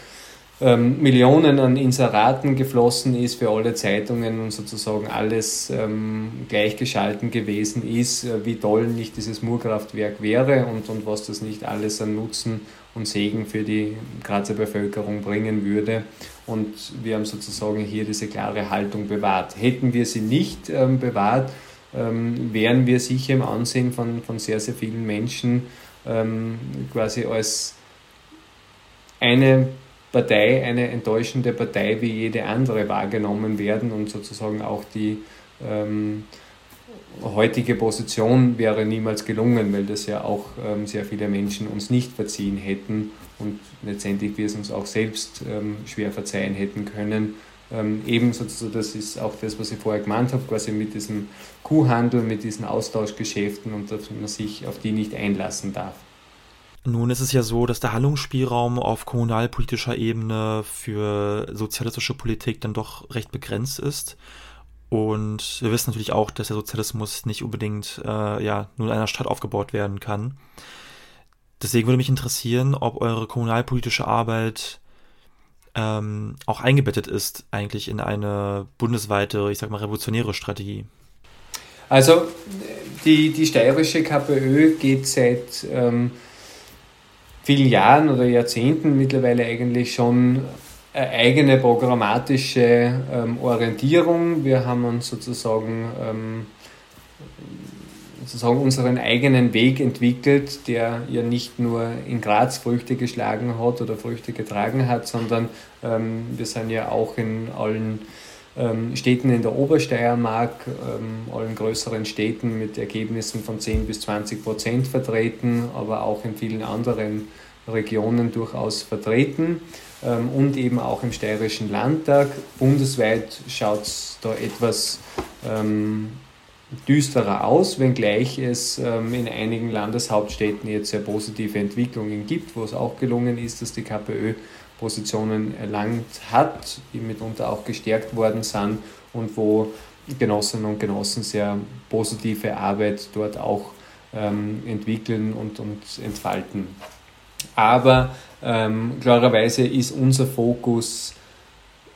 ähm, Millionen an Inseraten geflossen ist für alle Zeitungen und sozusagen alles ähm, gleichgeschalten gewesen ist, äh, wie toll nicht dieses Murkraftwerk wäre und, und was das nicht alles an Nutzen und Segen für die Grazer Bevölkerung bringen würde. Und wir haben sozusagen hier diese klare Haltung bewahrt. Hätten wir sie nicht ähm, bewahrt, ähm, wären wir sicher im Ansehen von, von sehr, sehr vielen Menschen ähm, quasi als eine Partei eine enttäuschende Partei wie jede andere wahrgenommen werden und sozusagen auch die ähm, heutige Position wäre niemals gelungen, weil das ja auch ähm, sehr viele Menschen uns nicht verziehen hätten und letztendlich wir es uns auch selbst ähm, schwer verzeihen hätten können. Ähm, ebenso, das ist auch das, was ich vorher gemeint habe, quasi mit diesem Kuhhandel, mit diesen Austauschgeschäften und dass man sich auf die nicht einlassen darf. Nun ist es ja so, dass der Handlungsspielraum auf kommunalpolitischer Ebene für sozialistische Politik dann doch recht begrenzt ist. Und wir wissen natürlich auch, dass der Sozialismus nicht unbedingt äh, ja, nur in einer Stadt aufgebaut werden kann. Deswegen würde mich interessieren, ob eure kommunalpolitische Arbeit ähm, auch eingebettet ist, eigentlich in eine bundesweite, ich sag mal, revolutionäre Strategie. Also die, die steirische KPÖ geht seit ähm, vielen Jahren oder Jahrzehnten mittlerweile eigentlich schon eine eigene programmatische ähm, Orientierung. Wir haben uns sozusagen, ähm, sozusagen unseren eigenen Weg entwickelt, der ja nicht nur in Graz Früchte geschlagen hat oder Früchte getragen hat, sondern ähm, wir sind ja auch in allen Städten in der Obersteiermark, ähm, allen größeren Städten mit Ergebnissen von 10 bis 20 Prozent vertreten, aber auch in vielen anderen Regionen durchaus vertreten ähm, und eben auch im Steirischen Landtag. Bundesweit schaut es da etwas ähm, düsterer aus, wenngleich es ähm, in einigen Landeshauptstädten jetzt sehr positive Entwicklungen gibt, wo es auch gelungen ist, dass die KPÖ Positionen erlangt hat, die mitunter auch gestärkt worden sind und wo Genossinnen und Genossen sehr positive Arbeit dort auch ähm, entwickeln und, und entfalten. Aber ähm, klarerweise ist unser Fokus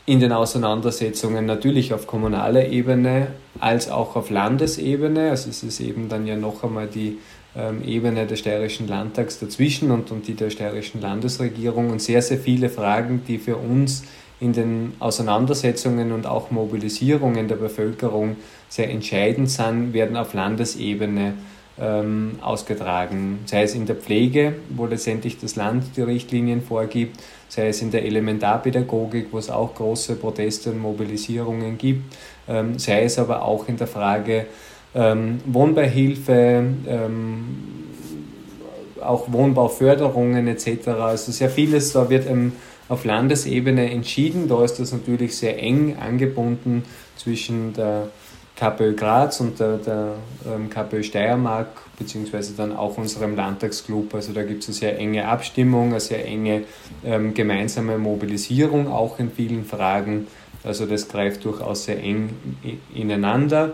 in den Auseinandersetzungen natürlich auf kommunaler Ebene als auch auf Landesebene. Also es ist eben dann ja noch einmal die ähm, Ebene des Steirischen Landtags dazwischen und, und die der Steirischen Landesregierung und sehr, sehr viele Fragen, die für uns in den Auseinandersetzungen und auch Mobilisierungen der Bevölkerung sehr entscheidend sind, werden auf Landesebene ähm, ausgetragen. Sei es in der Pflege, wo letztendlich das Land die Richtlinien vorgibt, sei es in der Elementarpädagogik, wo es auch große Proteste und Mobilisierungen gibt, ähm, sei es aber auch in der Frage ähm, Wohnbeihilfe, ähm, auch Wohnbauförderungen etc. Also sehr vieles, da wird ähm, auf Landesebene entschieden. Da ist das natürlich sehr eng angebunden zwischen der KPÖ Graz und der, der ähm, KPÖ Steiermark, beziehungsweise dann auch unserem Landtagsclub. Also da gibt es eine sehr enge Abstimmung, eine sehr enge ähm, gemeinsame Mobilisierung, auch in vielen Fragen. Also das greift durchaus sehr eng ineinander.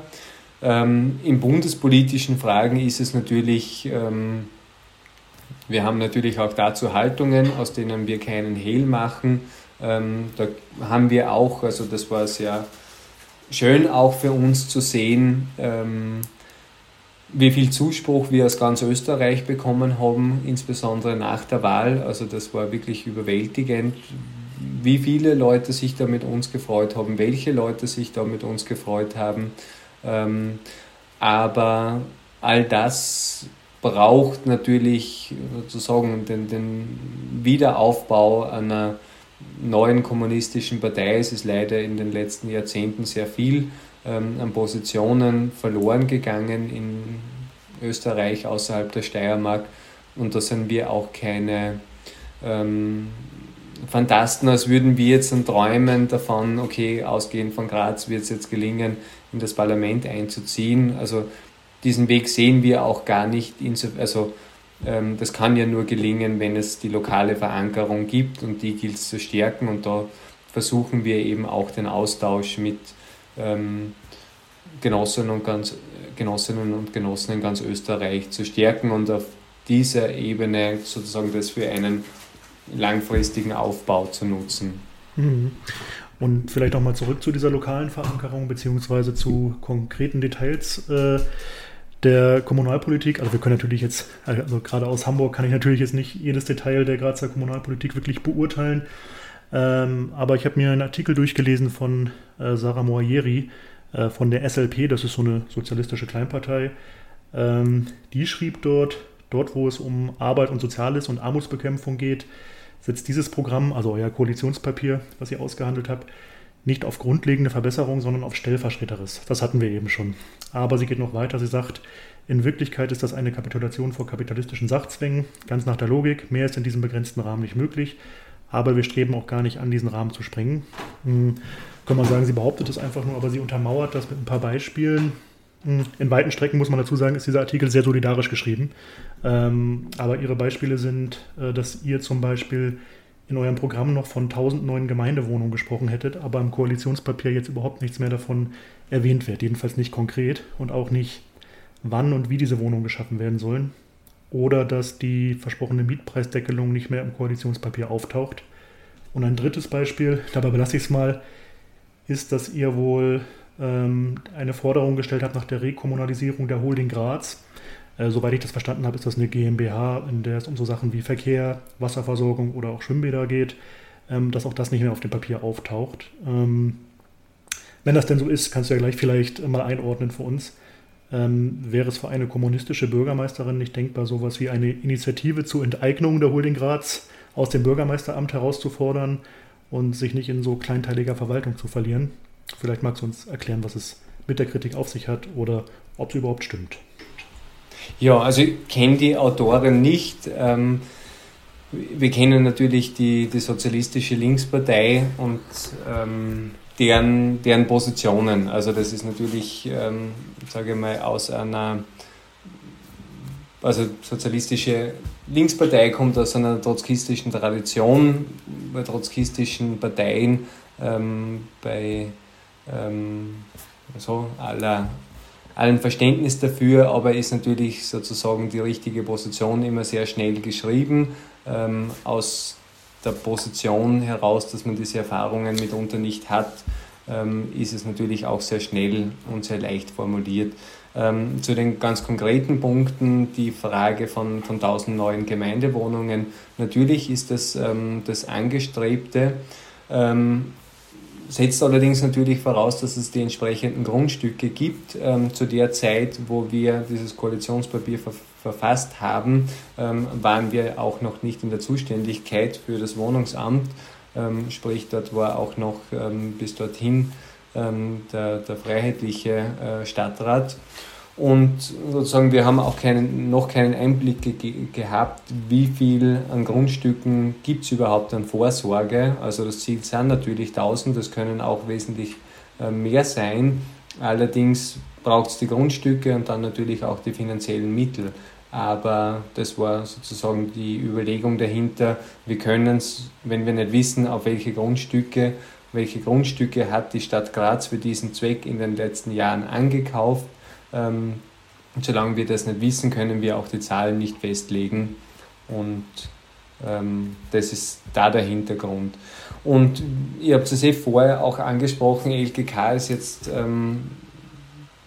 Ähm, in bundespolitischen Fragen ist es natürlich, ähm, wir haben natürlich auch dazu Haltungen, aus denen wir keinen Hehl machen. Ähm, da haben wir auch, also das war sehr schön auch für uns zu sehen, ähm, wie viel Zuspruch wir aus ganz Österreich bekommen haben, insbesondere nach der Wahl. Also das war wirklich überwältigend, wie viele Leute sich da mit uns gefreut haben, welche Leute sich da mit uns gefreut haben. Ähm, aber all das braucht natürlich sozusagen den, den Wiederaufbau einer neuen kommunistischen Partei. Es ist leider in den letzten Jahrzehnten sehr viel ähm, an Positionen verloren gegangen in Österreich, außerhalb der Steiermark. Und da sind wir auch keine ähm, Fantasten, als würden wir jetzt dann träumen davon, okay, ausgehend von Graz wird es jetzt gelingen, in das Parlament einzuziehen. Also diesen Weg sehen wir auch gar nicht. Also ähm, das kann ja nur gelingen, wenn es die lokale Verankerung gibt und die gilt es zu stärken. Und da versuchen wir eben auch den Austausch mit ähm, Genossinnen und, ganz, Genossinnen und Genossen in ganz Österreich zu stärken und auf dieser Ebene sozusagen das für einen langfristigen Aufbau zu nutzen. Und vielleicht auch mal zurück zu dieser lokalen Verankerung beziehungsweise zu konkreten Details äh, der Kommunalpolitik. Also wir können natürlich jetzt, also gerade aus Hamburg kann ich natürlich jetzt nicht jedes Detail der Grazer Kommunalpolitik wirklich beurteilen. Ähm, aber ich habe mir einen Artikel durchgelesen von äh, Sarah Moayeri äh, von der SLP, das ist so eine sozialistische Kleinpartei. Ähm, die schrieb dort, dort wo es um Arbeit und Soziales und Armutsbekämpfung geht, setzt dieses Programm, also euer Koalitionspapier, was ihr ausgehandelt habt, nicht auf grundlegende Verbesserung, sondern auf Stellvertreteres. Das hatten wir eben schon. Aber sie geht noch weiter. Sie sagt, in Wirklichkeit ist das eine Kapitulation vor kapitalistischen Sachzwängen, ganz nach der Logik. Mehr ist in diesem begrenzten Rahmen nicht möglich. Aber wir streben auch gar nicht an, diesen Rahmen zu sprengen. Hm, kann man sagen, sie behauptet es einfach nur, aber sie untermauert das mit ein paar Beispielen. Hm, in weiten Strecken muss man dazu sagen, ist dieser Artikel sehr solidarisch geschrieben. Ähm, aber ihre Beispiele sind, äh, dass ihr zum Beispiel in eurem Programm noch von 1000 neuen Gemeindewohnungen gesprochen hättet, aber im Koalitionspapier jetzt überhaupt nichts mehr davon erwähnt wird. Jedenfalls nicht konkret und auch nicht, wann und wie diese Wohnungen geschaffen werden sollen. Oder dass die versprochene Mietpreisdeckelung nicht mehr im Koalitionspapier auftaucht. Und ein drittes Beispiel, dabei belasse ich es mal, ist, dass ihr wohl ähm, eine Forderung gestellt habt nach der Rekommunalisierung der Holding Graz. Äh, soweit ich das verstanden habe, ist das eine GmbH, in der es um so Sachen wie Verkehr, Wasserversorgung oder auch Schwimmbäder geht, ähm, dass auch das nicht mehr auf dem Papier auftaucht. Ähm, wenn das denn so ist, kannst du ja gleich vielleicht mal einordnen für uns. Ähm, wäre es für eine kommunistische Bürgermeisterin nicht denkbar, sowas wie eine Initiative zur Enteignung der Holding Graz aus dem Bürgermeisteramt herauszufordern und sich nicht in so kleinteiliger Verwaltung zu verlieren? Vielleicht magst du uns erklären, was es mit der Kritik auf sich hat oder ob sie überhaupt stimmt. Ja, also ich kenne die Autoren nicht. Ähm, wir kennen natürlich die, die Sozialistische Linkspartei und ähm, deren, deren Positionen. Also das ist natürlich, ähm, sage ich mal, aus einer, also sozialistische Linkspartei kommt aus einer trotzkistischen Tradition, bei trotzkistischen Parteien, ähm, bei ähm, so aller allen Verständnis dafür, aber ist natürlich sozusagen die richtige Position immer sehr schnell geschrieben. Ähm, aus der Position heraus, dass man diese Erfahrungen mitunter nicht hat, ähm, ist es natürlich auch sehr schnell und sehr leicht formuliert. Ähm, zu den ganz konkreten Punkten, die Frage von, von 1000 neuen Gemeindewohnungen. Natürlich ist das ähm, das Angestrebte, ähm, setzt allerdings natürlich voraus, dass es die entsprechenden Grundstücke gibt. Ähm, zu der Zeit, wo wir dieses Koalitionspapier ver verfasst haben, ähm, waren wir auch noch nicht in der Zuständigkeit für das Wohnungsamt. Ähm, sprich, dort war auch noch bis dorthin der, der freiheitliche äh, Stadtrat. Und sozusagen, wir haben auch keinen, noch keinen Einblick ge gehabt, wie viel an Grundstücken gibt es überhaupt an Vorsorge. Also das Ziel sind natürlich 1000, das können auch wesentlich äh, mehr sein. Allerdings braucht es die Grundstücke und dann natürlich auch die finanziellen Mittel. Aber das war sozusagen die Überlegung dahinter. Wir können es, wenn wir nicht wissen, auf welche Grundstücke, welche Grundstücke hat die Stadt Graz für diesen Zweck in den letzten Jahren angekauft, ähm, und solange wir das nicht wissen, können wir auch die Zahlen nicht festlegen. Und ähm, das ist da der Hintergrund. Und ihr habt es eh vorher auch angesprochen, LGK ist jetzt ähm,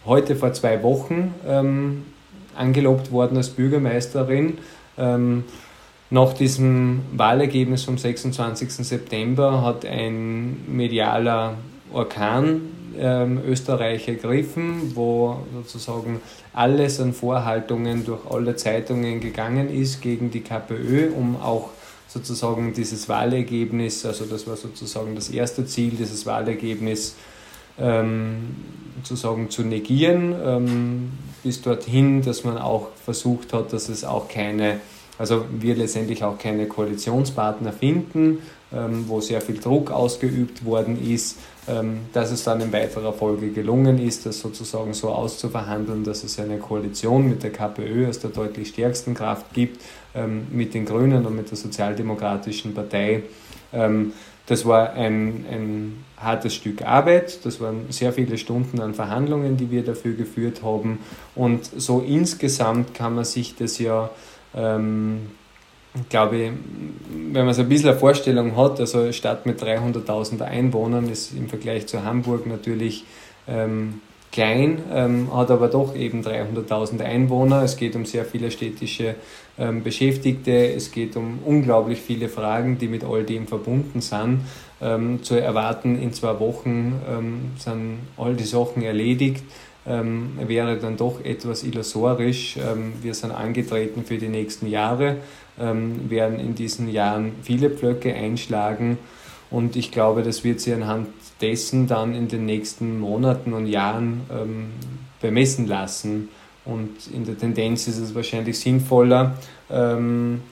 heute vor zwei Wochen ähm, angelobt worden als Bürgermeisterin. Ähm, nach diesem Wahlergebnis vom 26. September hat ein medialer Orkan ähm, Österreich ergriffen, wo sozusagen alles an Vorhaltungen durch alle Zeitungen gegangen ist gegen die KPÖ, um auch sozusagen dieses Wahlergebnis, also das war sozusagen das erste Ziel, dieses Wahlergebnis ähm, sozusagen zu negieren, ähm, bis dorthin, dass man auch versucht hat, dass es auch keine, also wir letztendlich auch keine Koalitionspartner finden, ähm, wo sehr viel Druck ausgeübt worden ist, ähm, dass es dann in weiterer Folge gelungen ist, das sozusagen so auszuverhandeln, dass es eine Koalition mit der KPÖ als der deutlich stärksten Kraft gibt, ähm, mit den Grünen und mit der Sozialdemokratischen Partei. Das war ein, ein hartes Stück Arbeit, das waren sehr viele Stunden an Verhandlungen, die wir dafür geführt haben. Und so insgesamt kann man sich das ja ähm, glaube ich, wenn man so ein bisschen eine Vorstellung hat, also eine Stadt mit 300.000 Einwohnern ist im Vergleich zu Hamburg natürlich ähm, klein, ähm, hat aber doch eben 300.000 Einwohner. Es geht um sehr viele städtische ähm, Beschäftigte, es geht um unglaublich viele Fragen, die mit all dem verbunden sind. Ähm, zu erwarten, in zwei Wochen ähm, sind all die Sachen erledigt. Ähm, wäre dann doch etwas illusorisch. Ähm, wir sind angetreten für die nächsten Jahre ähm, werden in diesen Jahren viele Pflöcke einschlagen. Und ich glaube, das wird sich anhand dessen dann in den nächsten Monaten und Jahren ähm, bemessen lassen. Und in der Tendenz ist es wahrscheinlich sinnvoller, ähm,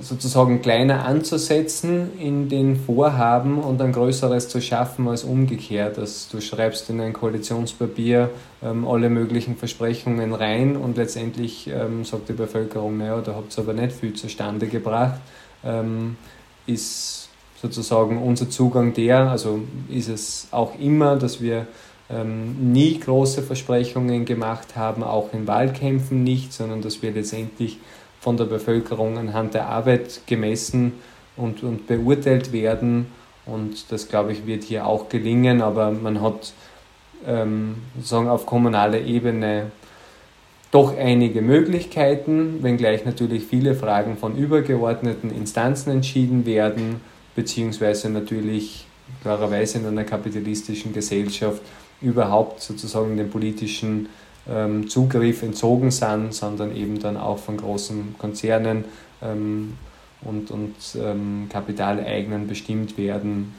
sozusagen kleiner anzusetzen in den Vorhaben und ein größeres zu schaffen als umgekehrt. Dass du schreibst in ein Koalitionspapier ähm, alle möglichen Versprechungen rein und letztendlich ähm, sagt die Bevölkerung, naja, da habt ihr aber nicht viel zustande gebracht, ähm, ist sozusagen unser Zugang der, also ist es auch immer, dass wir ähm, nie große Versprechungen gemacht haben, auch in Wahlkämpfen nicht, sondern dass wir letztendlich von der Bevölkerung anhand der Arbeit gemessen und, und beurteilt werden. Und das, glaube ich, wird hier auch gelingen, aber man hat ähm, sozusagen auf kommunaler Ebene doch einige Möglichkeiten, wenngleich natürlich viele Fragen von übergeordneten Instanzen entschieden werden, beziehungsweise natürlich klarerweise in einer kapitalistischen Gesellschaft überhaupt sozusagen den politischen ähm, Zugriff entzogen sind, sondern eben dann auch von großen Konzernen ähm, und, und ähm, Kapitaleignern bestimmt werden.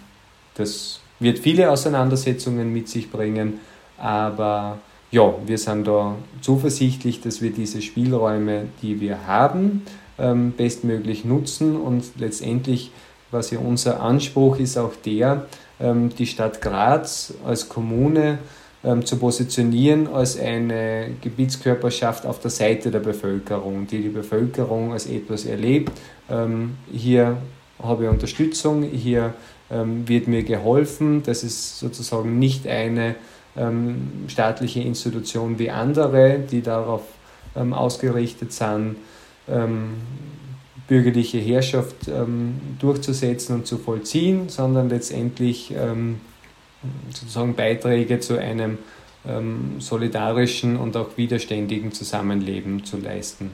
Das wird viele Auseinandersetzungen mit sich bringen, aber ja, wir sind da zuversichtlich, dass wir diese Spielräume, die wir haben, ähm, bestmöglich nutzen und letztendlich, was ja unser Anspruch ist, auch der, ähm, die Stadt Graz als Kommune ähm, zu positionieren als eine Gebietskörperschaft auf der Seite der Bevölkerung, die die Bevölkerung als etwas erlebt. Ähm, hier habe ich Unterstützung, hier ähm, wird mir geholfen. Das ist sozusagen nicht eine ähm, staatliche Institution wie andere, die darauf ähm, ausgerichtet sind, ähm, bürgerliche Herrschaft durchzusetzen und zu vollziehen, sondern letztendlich sozusagen Beiträge zu einem ähm, solidarischen und auch widerständigen Zusammenleben zu leisten.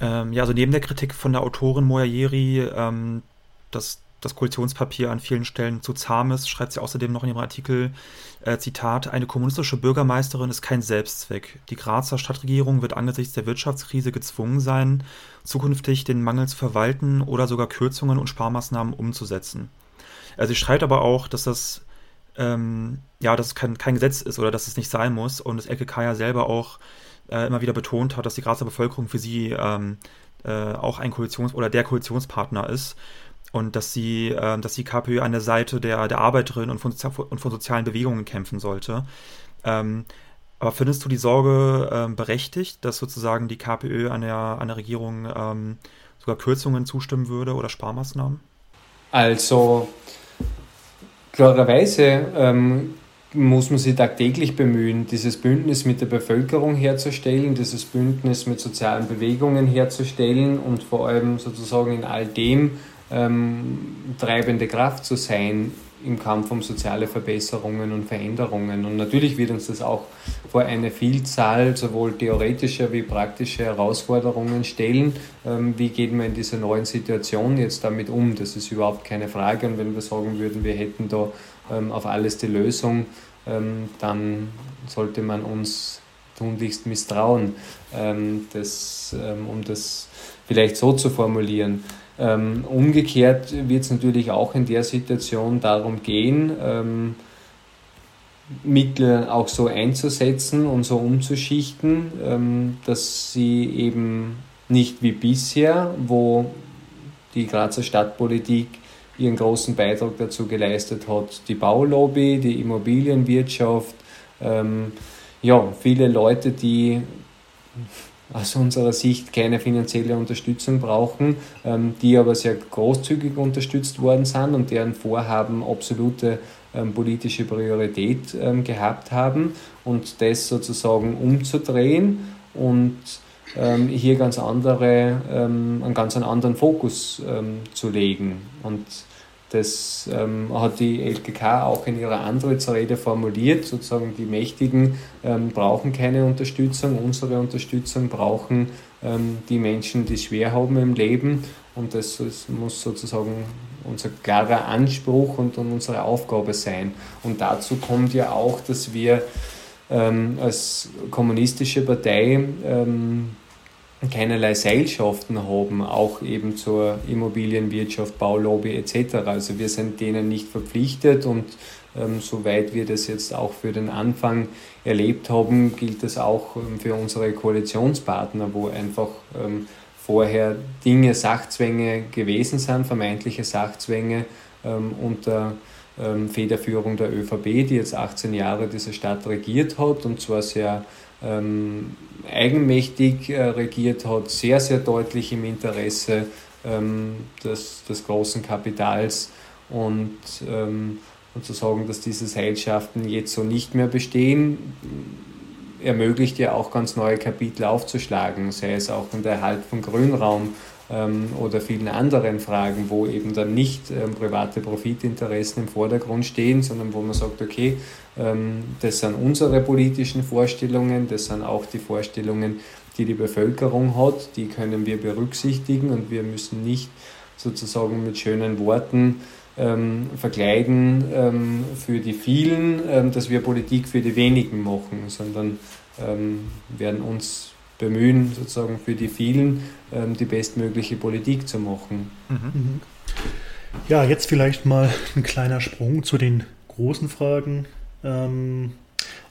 Ähm, ja, also neben der Kritik von der Autorin Moyayeri, ähm, dass das Koalitionspapier an vielen Stellen zu zahm ist, schreibt sie außerdem noch in ihrem Artikel, äh, Zitat, eine kommunistische Bürgermeisterin ist kein Selbstzweck. Die Grazer Stadtregierung wird angesichts der Wirtschaftskrise gezwungen sein, zukünftig den Mangel zu verwalten oder sogar Kürzungen und Sparmaßnahmen umzusetzen. Also sie schreibt aber auch, dass das ähm, ja, dass kein, kein Gesetz ist oder dass es nicht sein muss und das LKK ja selber auch äh, immer wieder betont hat, dass die Grazer Bevölkerung für sie ähm, äh, auch ein Koalitions- oder der Koalitionspartner ist und dass sie, äh, dass die KPÖ an der Seite der, der Arbeiterin und von, und von sozialen Bewegungen kämpfen sollte. Ähm, aber findest du die Sorge ähm, berechtigt, dass sozusagen die KPÖ an der, an der Regierung ähm, sogar Kürzungen zustimmen würde oder Sparmaßnahmen? Also klarerweise ähm, muss man sich tagtäglich bemühen, dieses Bündnis mit der Bevölkerung herzustellen, dieses Bündnis mit sozialen Bewegungen herzustellen und vor allem sozusagen in all dem ähm, treibende Kraft zu sein im Kampf um soziale Verbesserungen und Veränderungen. Und natürlich wird uns das auch vor eine Vielzahl sowohl theoretischer wie praktischer Herausforderungen stellen. Ähm, wie geht man in dieser neuen Situation jetzt damit um? Das ist überhaupt keine Frage. Und wenn wir sagen würden, wir hätten da ähm, auf alles die Lösung, ähm, dann sollte man uns tunlichst misstrauen, das, um das vielleicht so zu formulieren. Ähm, umgekehrt wird es natürlich auch in der Situation darum gehen, ähm, Mittel auch so einzusetzen und so umzuschichten, ähm, dass sie eben nicht wie bisher, wo die Grazer Stadtpolitik ihren großen Beitrag dazu geleistet hat, die Baulobby, die Immobilienwirtschaft, ja, viele Leute, die aus unserer Sicht keine finanzielle Unterstützung brauchen, ähm, die aber sehr großzügig unterstützt worden sind und deren Vorhaben absolute ähm, politische Priorität ähm, gehabt haben und das sozusagen umzudrehen und hier ganz andere, einen ganz anderen Fokus zu legen. Und das ähm, hat die LKK auch in ihrer Antrittsrede formuliert. Sozusagen die Mächtigen ähm, brauchen keine Unterstützung. Unsere Unterstützung brauchen ähm, die Menschen, die es schwer haben im Leben. Und das, das muss sozusagen unser klarer Anspruch und, und, unsere Aufgabe sein. Und dazu kommt ja auch, dass wir ähm, als kommunistische Partei ähm, keinerlei Seilschaften haben, auch eben zur Immobilienwirtschaft, Baulobby etc. Also wir sind denen nicht verpflichtet und ähm, soweit wir das jetzt auch für den Anfang erlebt haben, gilt das auch ähm, für unsere Koalitionspartner, wo einfach ähm, vorher Dinge, Sachzwänge gewesen sind, vermeintliche Sachzwänge ähm, unter ähm, Federführung der ÖVP, die jetzt 18 Jahre diese Stadt regiert hat und zwar sehr ähm, eigenmächtig äh, regiert hat, sehr, sehr deutlich im Interesse ähm, des, des großen Kapitals und, ähm, und zu sagen, dass diese Seilschaften jetzt so nicht mehr bestehen, ermöglicht ja auch ganz neue Kapitel aufzuschlagen, sei es auch in der Erhalt von Grünraum ähm, oder vielen anderen Fragen, wo eben dann nicht ähm, private Profitinteressen im Vordergrund stehen, sondern wo man sagt, okay, das sind unsere politischen Vorstellungen, das sind auch die Vorstellungen, die die Bevölkerung hat, die können wir berücksichtigen und wir müssen nicht sozusagen mit schönen Worten ähm, verkleiden ähm, für die vielen, ähm, dass wir Politik für die wenigen machen, sondern werden uns bemühen, sozusagen für die vielen ähm, die bestmögliche Politik zu machen. Mhm. Ja, jetzt vielleicht mal ein kleiner Sprung zu den großen Fragen. Ähm,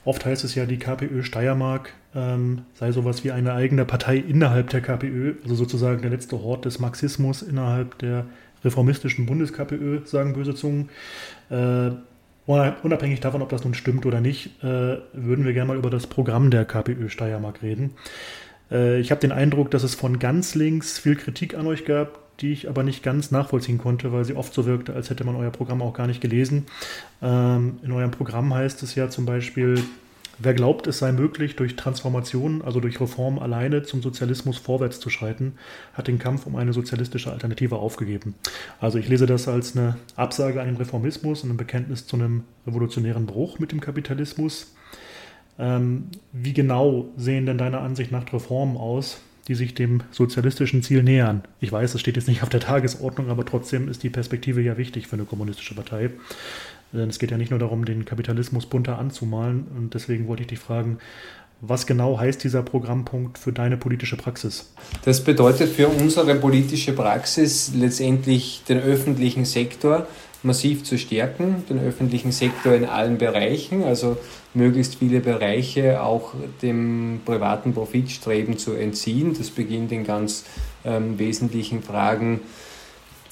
oft heißt es ja, die KPÖ Steiermark ähm, sei sowas wie eine eigene Partei innerhalb der KPÖ, also sozusagen der letzte Hort des Marxismus innerhalb der reformistischen Bundes-KPÖ, sagen böse Zungen. Äh, unabhängig davon, ob das nun stimmt oder nicht, äh, würden wir gerne mal über das Programm der KPÖ Steiermark reden. Äh, ich habe den Eindruck, dass es von ganz links viel Kritik an euch gab, die ich aber nicht ganz nachvollziehen konnte, weil sie oft so wirkte, als hätte man euer Programm auch gar nicht gelesen. Ähm, in eurem Programm heißt es ja zum Beispiel, wer glaubt, es sei möglich, durch Transformation, also durch Reform alleine zum Sozialismus vorwärts zu schreiten, hat den Kampf um eine sozialistische Alternative aufgegeben. Also ich lese das als eine Absage an den Reformismus und ein Bekenntnis zu einem revolutionären Bruch mit dem Kapitalismus. Ähm, wie genau sehen denn deiner Ansicht nach Reformen aus, die sich dem sozialistischen Ziel nähern? Ich weiß, es steht jetzt nicht auf der Tagesordnung, aber trotzdem ist die Perspektive ja wichtig für eine kommunistische Partei. Denn es geht ja nicht nur darum, den Kapitalismus bunter anzumalen. Und deswegen wollte ich dich fragen, was genau heißt dieser Programmpunkt für deine politische Praxis? Das bedeutet für unsere politische Praxis letztendlich den öffentlichen Sektor massiv zu stärken, den öffentlichen Sektor in allen Bereichen, also möglichst viele Bereiche auch dem privaten Profitstreben zu entziehen. Das beginnt in ganz ähm, wesentlichen Fragen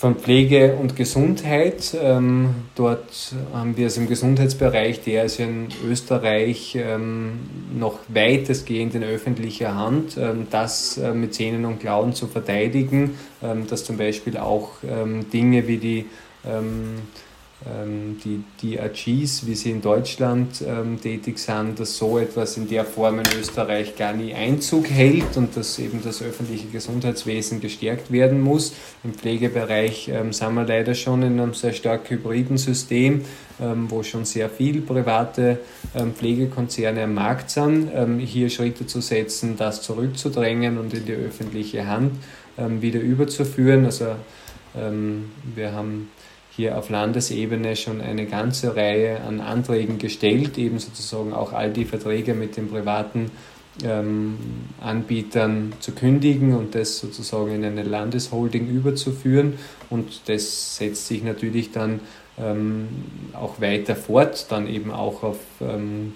von Pflege und Gesundheit. Ähm, dort haben wir es im Gesundheitsbereich, der ist in Österreich ähm, noch weitestgehend in öffentlicher Hand, ähm, das äh, mit Zähnen und Klauen zu verteidigen, ähm, dass zum Beispiel auch ähm, Dinge wie die ähm, ähm, die, die AGs, wie sie in Deutschland ähm, tätig sind, dass so etwas in der Form in Österreich gar nie Einzug hält und dass eben das öffentliche Gesundheitswesen gestärkt werden muss. Im Pflegebereich ähm, sind wir leider schon in einem sehr stark hybriden System, ähm, wo schon sehr viel private ähm, Pflegekonzerne am Markt sind. Ähm, hier Schritte zu setzen, das zurückzudrängen und in die öffentliche Hand wieder überzuführen. Also wir haben hier auf Landesebene schon eine ganze Reihe an Anträgen gestellt, eben sozusagen auch all die Verträge mit den privaten ähm, Anbietern zu kündigen und das sozusagen in eine Landesholding überzuführen. Und das setzt sich natürlich dann ähm, auch weiter fort, dann eben auch auf ähm,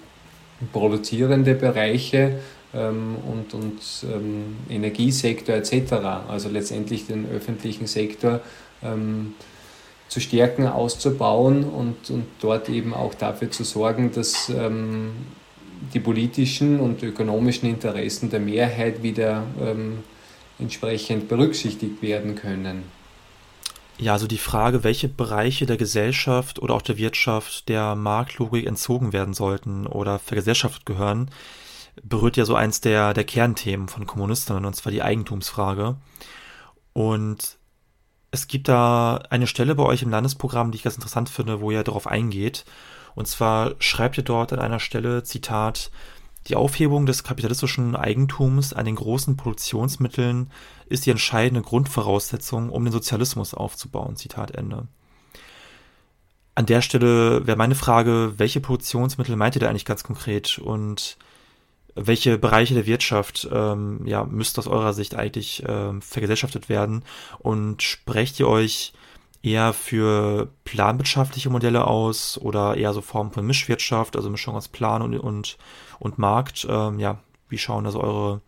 produzierende Bereiche ähm, und, und ähm, Energiesektor etc. Also letztendlich den öffentlichen Sektor ähm, zu stärken, auszubauen und, und dort eben auch dafür zu sorgen, dass ähm, die politischen und ökonomischen Interessen der Mehrheit wieder ähm, entsprechend berücksichtigt werden können. Ja, also die Frage, welche Bereiche der Gesellschaft oder auch der Wirtschaft der Marktlogik entzogen werden sollten oder vergesellschaftet gehören, berührt ja so eins der, der Kernthemen von Kommunistinnen, und zwar die Eigentumsfrage. Und es gibt da eine Stelle bei euch im Landesprogramm, die ich ganz interessant finde, wo ihr darauf eingeht. Und zwar schreibt ihr dort an einer Stelle, Zitat, die Aufhebung des kapitalistischen Eigentums an den großen Produktionsmitteln ist die entscheidende Grundvoraussetzung, um den Sozialismus aufzubauen. Zitat Ende. An der Stelle wäre meine Frage, welche Produktionsmittel meint ihr da eigentlich ganz konkret und welche Bereiche der Wirtschaft ähm, ja, müsste aus eurer Sicht eigentlich ähm, vergesellschaftet werden? Und sprecht ihr euch eher für planwirtschaftliche Modelle aus oder eher so Formen von Mischwirtschaft, also Mischung aus Plan und, und, und Markt? Ähm, ja, wie schauen also eure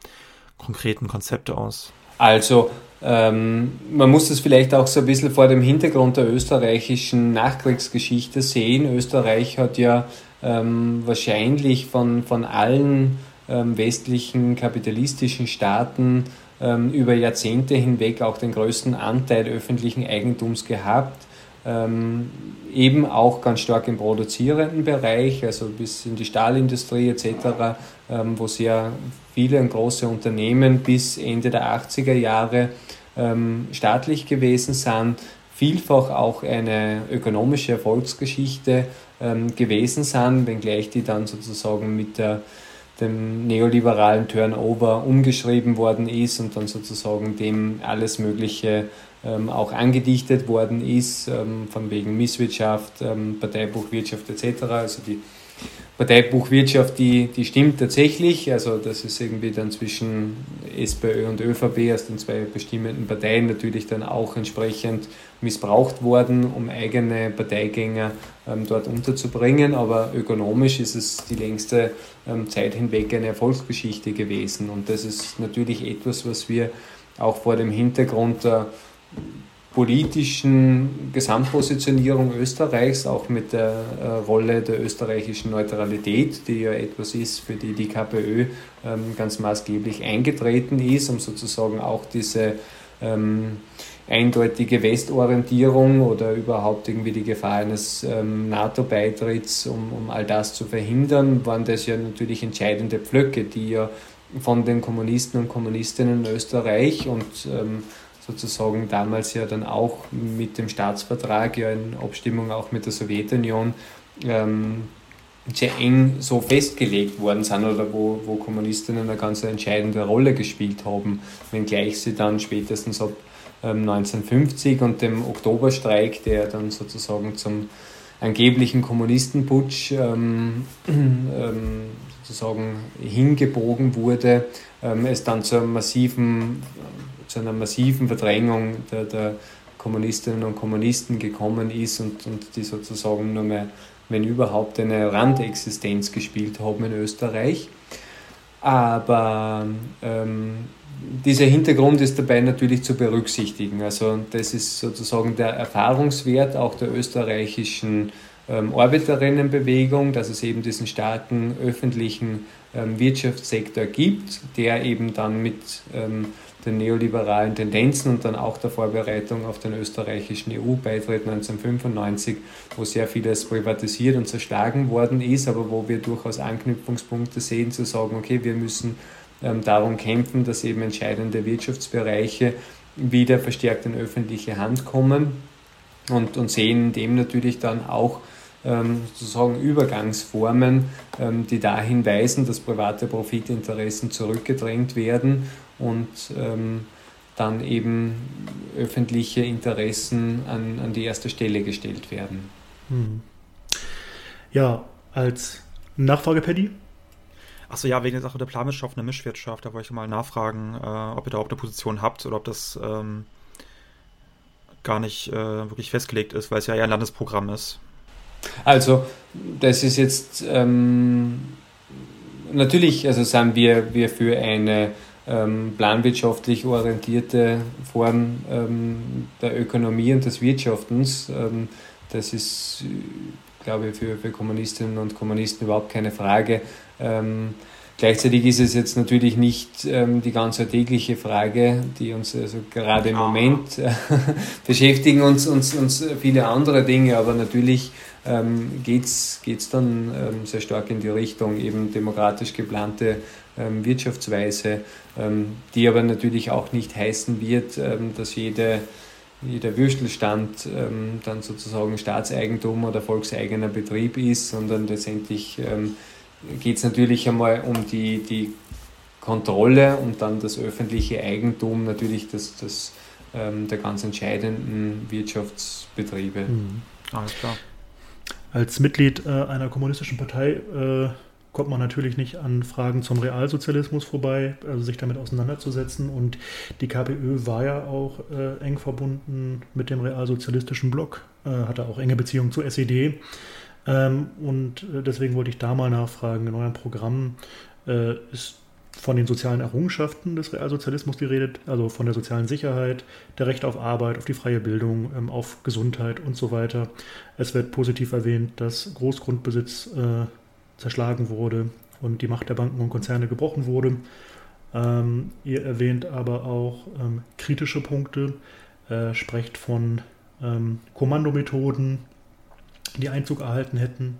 konkreten Konzepte aus? Also, ähm, man muss es vielleicht auch so ein bisschen vor dem Hintergrund der österreichischen Nachkriegsgeschichte sehen. Österreich hat ja ähm, wahrscheinlich von, von allen westlichen kapitalistischen Staaten ähm, über Jahrzehnte hinweg auch den größten Anteil öffentlichen Eigentums gehabt. Ähm, eben auch ganz stark im produzierenden Bereich, also bis in die Stahlindustrie etc., ähm, wo sehr viele und große Unternehmen bis Ende der 80er Jahre ähm, staatlich gewesen sind, vielfach auch eine ökonomische Erfolgsgeschichte ähm, gewesen sind, wenngleich die dann sozusagen mit der dem neoliberalen Turnover umgeschrieben worden ist und dann sozusagen dem alles Mögliche ähm, auch angedichtet worden ist, ähm, von wegen Misswirtschaft, ähm, Parteibuchwirtschaft etc. Also die Parteibuchwirtschaft, die, die stimmt tatsächlich. Also das ist irgendwie dann zwischen SPÖ und ÖVP aus den zwei bestimmenden Parteien natürlich dann auch entsprechend missbraucht worden, um eigene Parteigänger ähm, dort unterzubringen. Aber ökonomisch ist es die längste ähm, Zeit hinweg eine Erfolgsgeschichte gewesen. Und das ist natürlich etwas, was wir auch vor dem Hintergrund der politischen Gesamtpositionierung Österreichs, auch mit der äh, Rolle der österreichischen Neutralität, die ja etwas ist, für die die KPÖ ähm, ganz maßgeblich eingetreten ist, um sozusagen auch diese ähm, eindeutige Westorientierung oder überhaupt irgendwie die Gefahr eines ähm, NATO-Beitritts, um, um all das zu verhindern, waren das ja natürlich entscheidende Pflöcke, die ja von den Kommunisten und Kommunistinnen in Österreich und ähm, sozusagen damals ja dann auch mit dem Staatsvertrag, ja in Abstimmung auch mit der Sowjetunion, ähm, sehr eng so festgelegt worden sind oder wo, wo Kommunistinnen eine ganz entscheidende Rolle gespielt haben, wenngleich sie dann spätestens ab ähm, 1950 und dem Oktoberstreik, der dann sozusagen zum angeblichen Kommunistenputsch ähm, ähm, sozusagen hingebogen wurde, ähm, es dann zu, einem massiven, zu einer massiven Verdrängung der, der Kommunistinnen und Kommunisten gekommen ist und, und die sozusagen nur mehr, wenn überhaupt, eine Randexistenz gespielt haben in Österreich. Aber ähm, dieser Hintergrund ist dabei natürlich zu berücksichtigen. Also das ist sozusagen der Erfahrungswert auch der österreichischen ähm, Arbeiterinnenbewegung, dass es eben diesen starken öffentlichen ähm, Wirtschaftssektor gibt, der eben dann mit ähm, den neoliberalen Tendenzen und dann auch der Vorbereitung auf den österreichischen EU-Beitritt 1995, wo sehr vieles privatisiert und zerschlagen worden ist, aber wo wir durchaus Anknüpfungspunkte sehen, zu sagen, okay, wir müssen ähm, darum kämpfen, dass eben entscheidende Wirtschaftsbereiche wieder verstärkt in öffentliche Hand kommen und, und sehen dem natürlich dann auch ähm, sozusagen Übergangsformen, ähm, die dahin weisen, dass private Profitinteressen zurückgedrängt werden und ähm, dann eben öffentliche Interessen an, an die erste Stelle gestellt werden. Hm. Ja, als Nachfrage, Paddy, Achso, ja, wegen der Sache der Planwirtschaft und der Mischwirtschaft, da wollte ich mal nachfragen, äh, ob ihr da auch eine Position habt oder ob das ähm, gar nicht äh, wirklich festgelegt ist, weil es ja eher ein Landesprogramm ist. Also, das ist jetzt ähm, natürlich, also sind wir, wir für eine ähm, planwirtschaftlich orientierte Form ähm, der Ökonomie und des Wirtschaftens. Ähm, das ist, glaube ich, für, für Kommunistinnen und Kommunisten überhaupt keine Frage. Ähm, Gleichzeitig ist es jetzt natürlich nicht ähm, die ganz alltägliche Frage, die uns also gerade im Moment äh, beschäftigen, uns, uns, uns viele andere Dinge, aber natürlich ähm, geht es dann ähm, sehr stark in die Richtung eben demokratisch geplante Wirtschaftsweise, ähm, die aber natürlich auch nicht heißen wird, ähm, dass jede, jeder Würstelstand ähm, dann sozusagen Staatseigentum oder volkseigener Betrieb ist, sondern letztendlich geht es natürlich einmal um die, die Kontrolle und dann das öffentliche Eigentum natürlich das, das, ähm, der ganz entscheidenden Wirtschaftsbetriebe. Mhm. Alles klar. Als Mitglied äh, einer kommunistischen Partei äh, kommt man natürlich nicht an Fragen zum Realsozialismus vorbei, also sich damit auseinanderzusetzen. Und die KPÖ war ja auch äh, eng verbunden mit dem realsozialistischen Block, äh, hatte auch enge Beziehungen zur SED. Ähm, und äh, deswegen wollte ich da mal nachfragen, in eurem Programm äh, ist von den sozialen Errungenschaften des Realsozialismus die Rede, also von der sozialen Sicherheit, der Recht auf Arbeit, auf die freie Bildung, ähm, auf Gesundheit und so weiter. Es wird positiv erwähnt, dass Großgrundbesitz äh, zerschlagen wurde und die Macht der Banken und Konzerne gebrochen wurde. Ähm, ihr erwähnt aber auch ähm, kritische Punkte, äh, sprecht von ähm, Kommandomethoden, die Einzug erhalten hätten,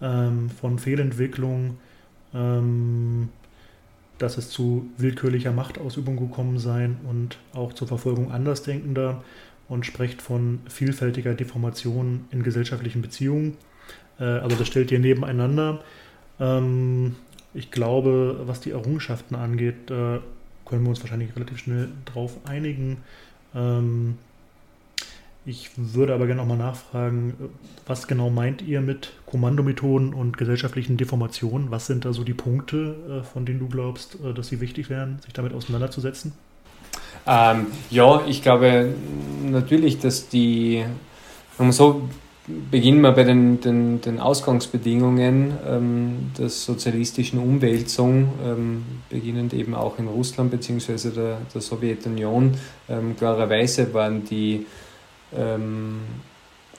ähm, von Fehlentwicklung, ähm, dass es zu willkürlicher Machtausübung gekommen sein und auch zur Verfolgung Andersdenkender und spricht von vielfältiger Deformation in gesellschaftlichen Beziehungen. Äh, also das stellt ihr nebeneinander. Ähm, ich glaube, was die Errungenschaften angeht, äh, können wir uns wahrscheinlich relativ schnell drauf einigen. Ähm, ich würde aber gerne nochmal nachfragen, was genau meint ihr mit Kommandomethoden und gesellschaftlichen Deformationen? Was sind da so die Punkte, äh, von denen du glaubst, dass sie wichtig wären, sich damit auseinanderzusetzen? Ähm, ja, ich glaube natürlich, dass die, so beginnen wir bei den, den, den Ausgangsbedingungen ähm, der sozialistischen Umwälzung, ähm, beginnend eben auch in Russland bzw. Der, der Sowjetunion. Ähm, klarerweise waren die ähm,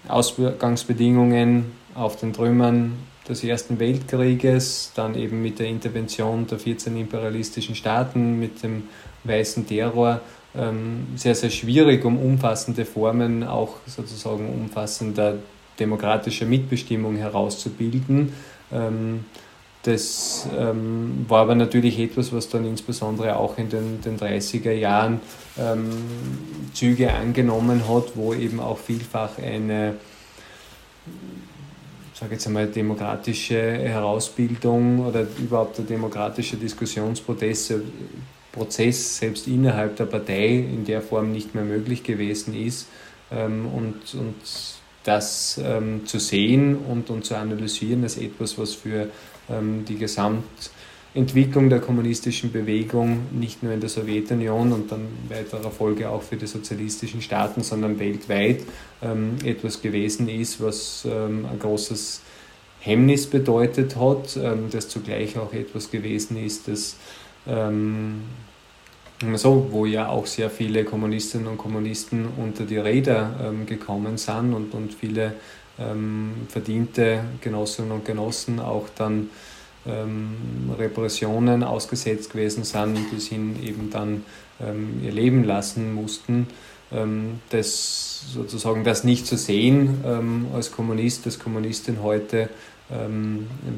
Ausgangsbedingungen auf den Trümmern des Ersten Weltkrieges, dann eben mit der Intervention der 14 imperialistischen Staaten, mit dem weißen Terror ähm, sehr, sehr schwierig, um umfassende Formen auch sozusagen umfassender demokratischer Mitbestimmung herauszubilden. Ähm, das ähm, war aber natürlich etwas, was dann insbesondere auch in den, den 30er Jahren ähm, Züge angenommen hat, wo eben auch vielfach eine, sage jetzt einmal, demokratische Herausbildung oder überhaupt der demokratische Diskussionsprozess Prozess selbst innerhalb der Partei in der Form nicht mehr möglich gewesen ist. Ähm, und, und das ähm, zu sehen und, und zu analysieren als etwas, was für ähm, die Gesamtentwicklung der kommunistischen Bewegung nicht nur in der Sowjetunion und dann weiterer Folge auch für die sozialistischen Staaten, sondern weltweit ähm, etwas gewesen ist, was ähm, ein großes Hemmnis bedeutet hat, ähm, das zugleich auch etwas gewesen ist, das ähm, so, wo ja auch sehr viele Kommunistinnen und Kommunisten unter die Räder ähm, gekommen sind und, und viele ähm, verdiente Genossinnen und Genossen auch dann ähm, Repressionen ausgesetzt gewesen sind, bis hin eben dann ähm, ihr Leben lassen mussten. Ähm, das sozusagen das nicht zu sehen ähm, als Kommunist, als Kommunistin heute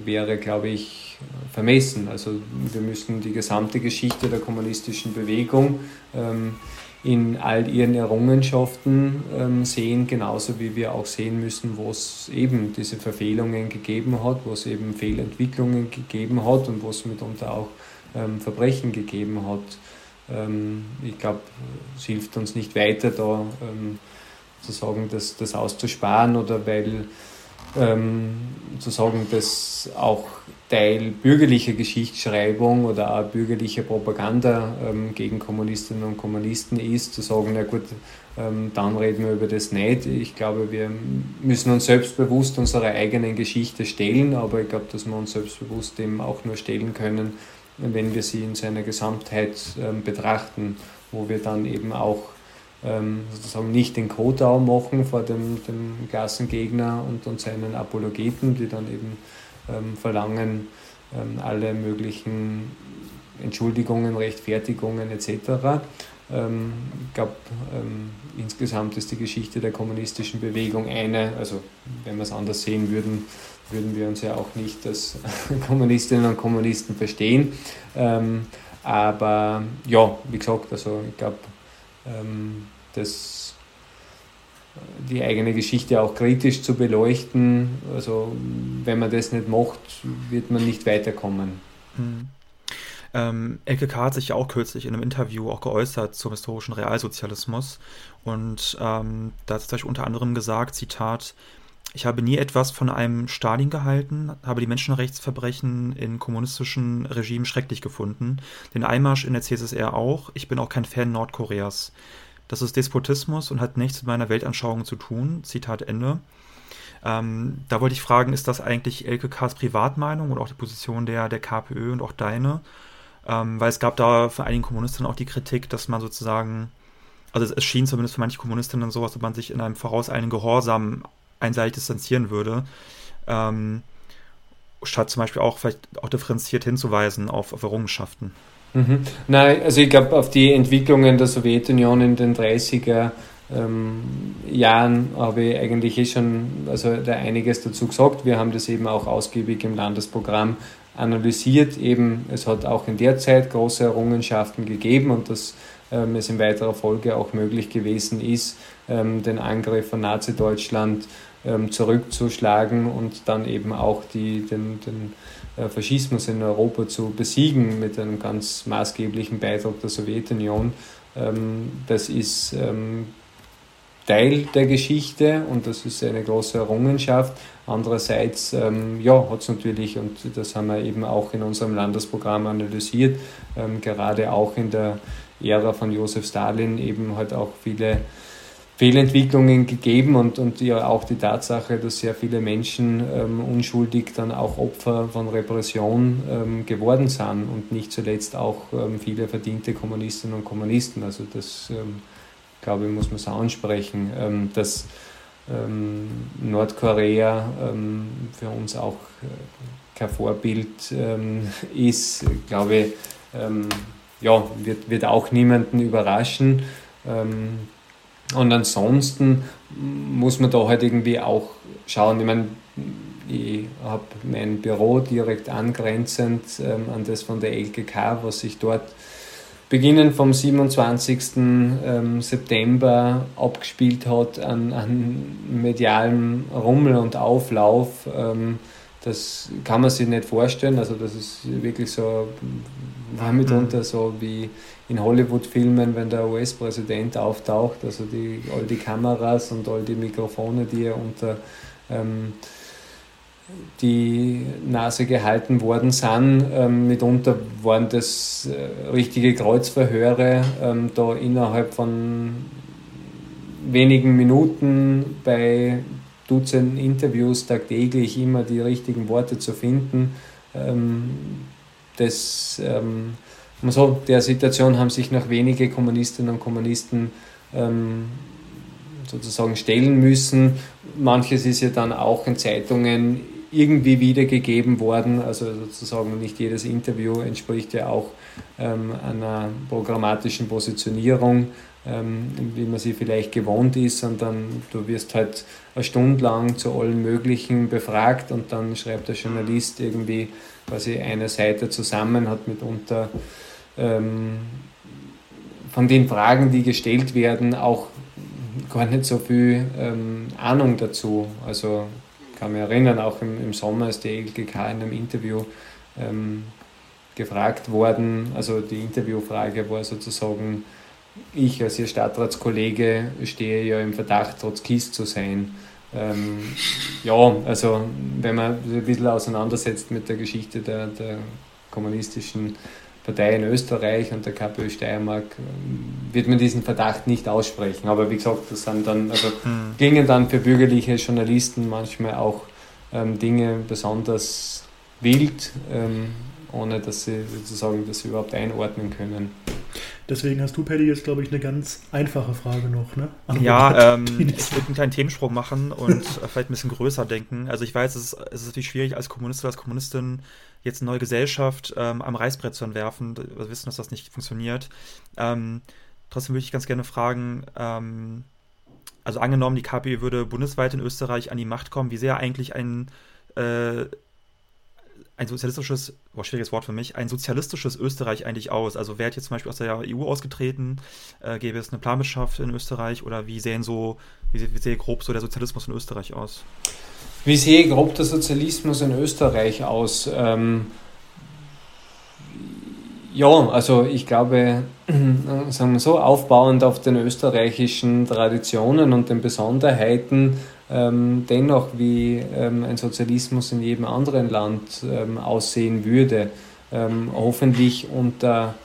wäre, glaube ich, vermessen. Also wir müssen die gesamte Geschichte der kommunistischen Bewegung ähm, in all ihren Errungenschaften ähm, sehen, genauso wie wir auch sehen müssen, wo es eben diese Verfehlungen gegeben hat, wo es eben Fehlentwicklungen gegeben hat und wo es mitunter auch ähm, Verbrechen gegeben hat. Ähm, ich glaube, es hilft uns nicht weiter, da ähm, zu sagen, das, das auszusparen oder weil ähm, zu sagen, dass auch Teil bürgerlicher Geschichtsschreibung oder auch bürgerlicher Propaganda ähm, gegen Kommunistinnen und Kommunisten ist, zu sagen, na gut, ähm, dann reden wir über das nicht. Ich glaube, wir müssen uns selbstbewusst unserer eigenen Geschichte stellen, aber ich glaube, dass wir uns selbstbewusst dem auch nur stellen können, wenn wir sie in seiner Gesamtheit ähm, betrachten, wo wir dann eben auch ähm, sozusagen nicht den Kotau machen vor dem, dem Klassengegner und, und seinen Apologeten, die dann eben ähm, verlangen, ähm, alle möglichen Entschuldigungen, Rechtfertigungen etc. Ähm, ich glaube, ähm, insgesamt ist die Geschichte der kommunistischen Bewegung eine, also wenn wir es anders sehen würden, würden wir uns ja auch nicht als Kommunistinnen und Kommunisten verstehen. Ähm, aber ja, wie gesagt, also ich glaube, ähm, das, die eigene Geschichte auch kritisch zu beleuchten. Also wenn man das nicht macht, wird man nicht weiterkommen. Hm. Ähm, Elke K. hat sich ja auch kürzlich in einem Interview auch geäußert zum historischen Realsozialismus und ähm, da hat sich unter anderem gesagt, Zitat, ich habe nie etwas von einem Stalin gehalten, habe die Menschenrechtsverbrechen in kommunistischen Regimen schrecklich gefunden, den Einmarsch in der CSSR auch, ich bin auch kein Fan Nordkoreas. Das ist Despotismus und hat nichts mit meiner Weltanschauung zu tun. Zitat Ende. Ähm, da wollte ich fragen, ist das eigentlich Elke K.'s Privatmeinung oder auch die Position der, der KPÖ und auch deine? Ähm, weil es gab da für einige Kommunistinnen auch die Kritik, dass man sozusagen, also es schien zumindest für manche Kommunistinnen so, ob man sich in einem vorauseilenden Gehorsam einseitig distanzieren würde. Ähm, statt zum Beispiel auch vielleicht auch differenziert hinzuweisen auf, auf Errungenschaften. Mhm. Nein, also ich glaube, auf die Entwicklungen der Sowjetunion in den 30er ähm, Jahren habe ich eigentlich eh schon also da einiges dazu gesagt. Wir haben das eben auch ausgiebig im Landesprogramm analysiert. Eben, es hat auch in der Zeit große Errungenschaften gegeben und dass ähm, es in weiterer Folge auch möglich gewesen ist, ähm, den Angriff von Nazi-Deutschland ähm, zurückzuschlagen und dann eben auch die, den, den Faschismus in Europa zu besiegen mit einem ganz maßgeblichen Beitrag der Sowjetunion. Ähm, das ist ähm, Teil der Geschichte und das ist eine große Errungenschaft. Andererseits ähm, ja, hat es natürlich, und das haben wir eben auch in unserem Landesprogramm analysiert, gerade auch in der Ära von Josef Stalin eben halt auch viele Fehlentwicklungen gegeben und, und ja auch die Tatsache, dass sehr viele Menschen ähm, unschuldig dann auch Opfer von Repression ähm, geworden sind und nicht zuletzt auch ähm, viele verdiente Kommunistinnen und Kommunisten. Also das, ähm, glaube ich, muss man so ansprechen, ähm, dass ähm, Nordkorea für uns auch äh, kein Vorbild ist, glaube ich, ja, wird, wird auch niemanden überraschen. Und ansonsten muss man da halt irgendwie auch schauen. Ich meine, ich habe mein Büro direkt angrenzend ähm, an das von der LKK, was sich dort beginnend vom 27. Ähm, September abgespielt hat an, an medialem Rummel und Auflauf. Ähm, das kann man sich nicht vorstellen. Also das ist wirklich so, war mitunter mhm. so wie in Hollywood-Filmen, wenn der US-Präsident auftaucht, also die, all die Kameras und all die Mikrofone, die er unter ähm, die Nase gehalten worden sind. Ähm, mitunter waren das äh, richtige Kreuzverhöre, ähm, da innerhalb von wenigen Minuten bei Dutzenden Interviews tagtäglich immer die richtigen Worte zu finden. Ähm, das, ähm, so, der Situation haben sich noch wenige Kommunistinnen und Kommunisten ähm, sozusagen stellen müssen. Manches ist ja dann auch in Zeitungen irgendwie wiedergegeben worden. Also sozusagen nicht jedes Interview entspricht ja auch ähm, einer programmatischen Positionierung, ähm, wie man sie vielleicht gewohnt ist, sondern du wirst halt eine Stunde lang zu allen möglichen befragt und dann schreibt der Journalist irgendwie quasi eine Seite zusammen, hat mitunter ähm, von den Fragen, die gestellt werden, auch gar nicht so viel ähm, Ahnung dazu. Also kann mich erinnern, auch im, im Sommer ist die LGK in einem Interview ähm, gefragt worden. Also die Interviewfrage war sozusagen, ich als Ihr Stadtratskollege stehe ja im Verdacht, Trotzkist zu sein. Ähm, ja, also wenn man sich ein bisschen auseinandersetzt mit der Geschichte der, der kommunistischen Partei in Österreich und der KPÖ Steiermark wird man diesen Verdacht nicht aussprechen. Aber wie gesagt, das sind dann, also mhm. klingen dann für bürgerliche Journalisten manchmal auch ähm, Dinge besonders wild, ähm, ohne dass sie sozusagen das überhaupt einordnen können. Deswegen hast du, Paddy, jetzt, glaube ich, eine ganz einfache Frage noch. Ne? ja, ähm, ich würde einen kleinen Themensprung machen und vielleicht ein bisschen größer denken. Also ich weiß, es ist, es ist natürlich schwierig als Kommunist oder als Kommunistin jetzt eine neue Gesellschaft ähm, am Reißbrett zu entwerfen. Wir wissen, dass das nicht funktioniert. Ähm, trotzdem würde ich ganz gerne fragen, ähm, also angenommen, die KPÖ würde bundesweit in Österreich an die Macht kommen, wie sehr eigentlich ein, äh, ein sozialistisches, oh, schwieriges Wort für mich, ein sozialistisches Österreich eigentlich aus? Also wäre jetzt zum Beispiel aus der EU ausgetreten, äh, gäbe es eine Planwirtschaft in Österreich oder wie sehen so, wie, wie sähe grob so der Sozialismus in Österreich aus? Wie sehe grob der Sozialismus in Österreich aus? Ähm, ja, also ich glaube, sagen wir so, aufbauend auf den österreichischen Traditionen und den Besonderheiten, ähm, dennoch wie ähm, ein Sozialismus in jedem anderen Land ähm, aussehen würde. Ähm, hoffentlich unter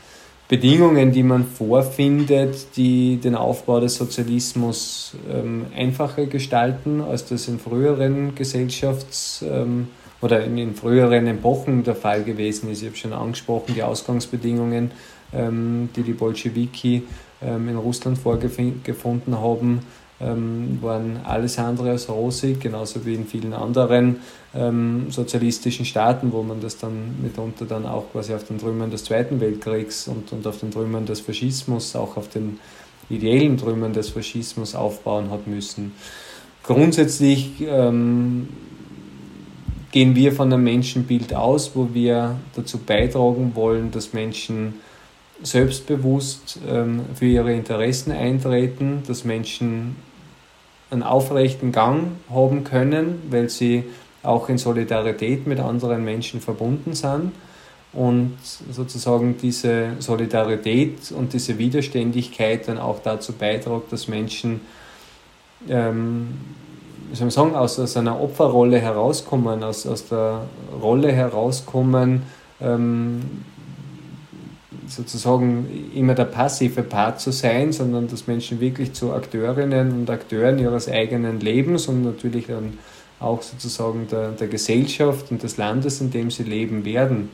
Bedingungen, die man vorfindet, die den Aufbau des Sozialismus ähm, einfacher gestalten, als das in früheren Gesellschafts- ähm, oder in, in, früheren Epochen der Fall gewesen ist. Ich habe schon angesprochen, die Ausgangsbedingungen, ähm, die die Bolschewiki ähm, in Russland vorgefunden haben, ähm, waren alles andere als rosig, genauso wie in vielen anderen ähm, sozialistischen Staaten, wo man das dann mitunter dann auch quasi auf den Trümmern des Zweiten Weltkriegs und, und auf den Trümmern des Faschismus, auch auf den ideellen Trümmern des Faschismus aufbauen hat müssen. Grundsätzlich ähm, gehen wir von einem Menschenbild aus, wo wir dazu beitragen wollen, dass Menschen selbstbewusst ähm, für ihre Interessen eintreten, dass Menschen einen aufrechten Gang haben können, weil sie auch in Solidarität mit anderen Menschen verbunden sind. Und sozusagen diese Solidarität und diese Widerständigkeit dann auch dazu beiträgt, dass Menschen ähm, wie soll man sagen, aus, aus einer Opferrolle herauskommen, aus, aus der Rolle herauskommen, ähm, sozusagen immer der passive Part zu sein, sondern dass Menschen wirklich zu Akteurinnen und Akteuren ihres eigenen Lebens und natürlich dann auch sozusagen der, der Gesellschaft und des Landes, in dem sie leben werden.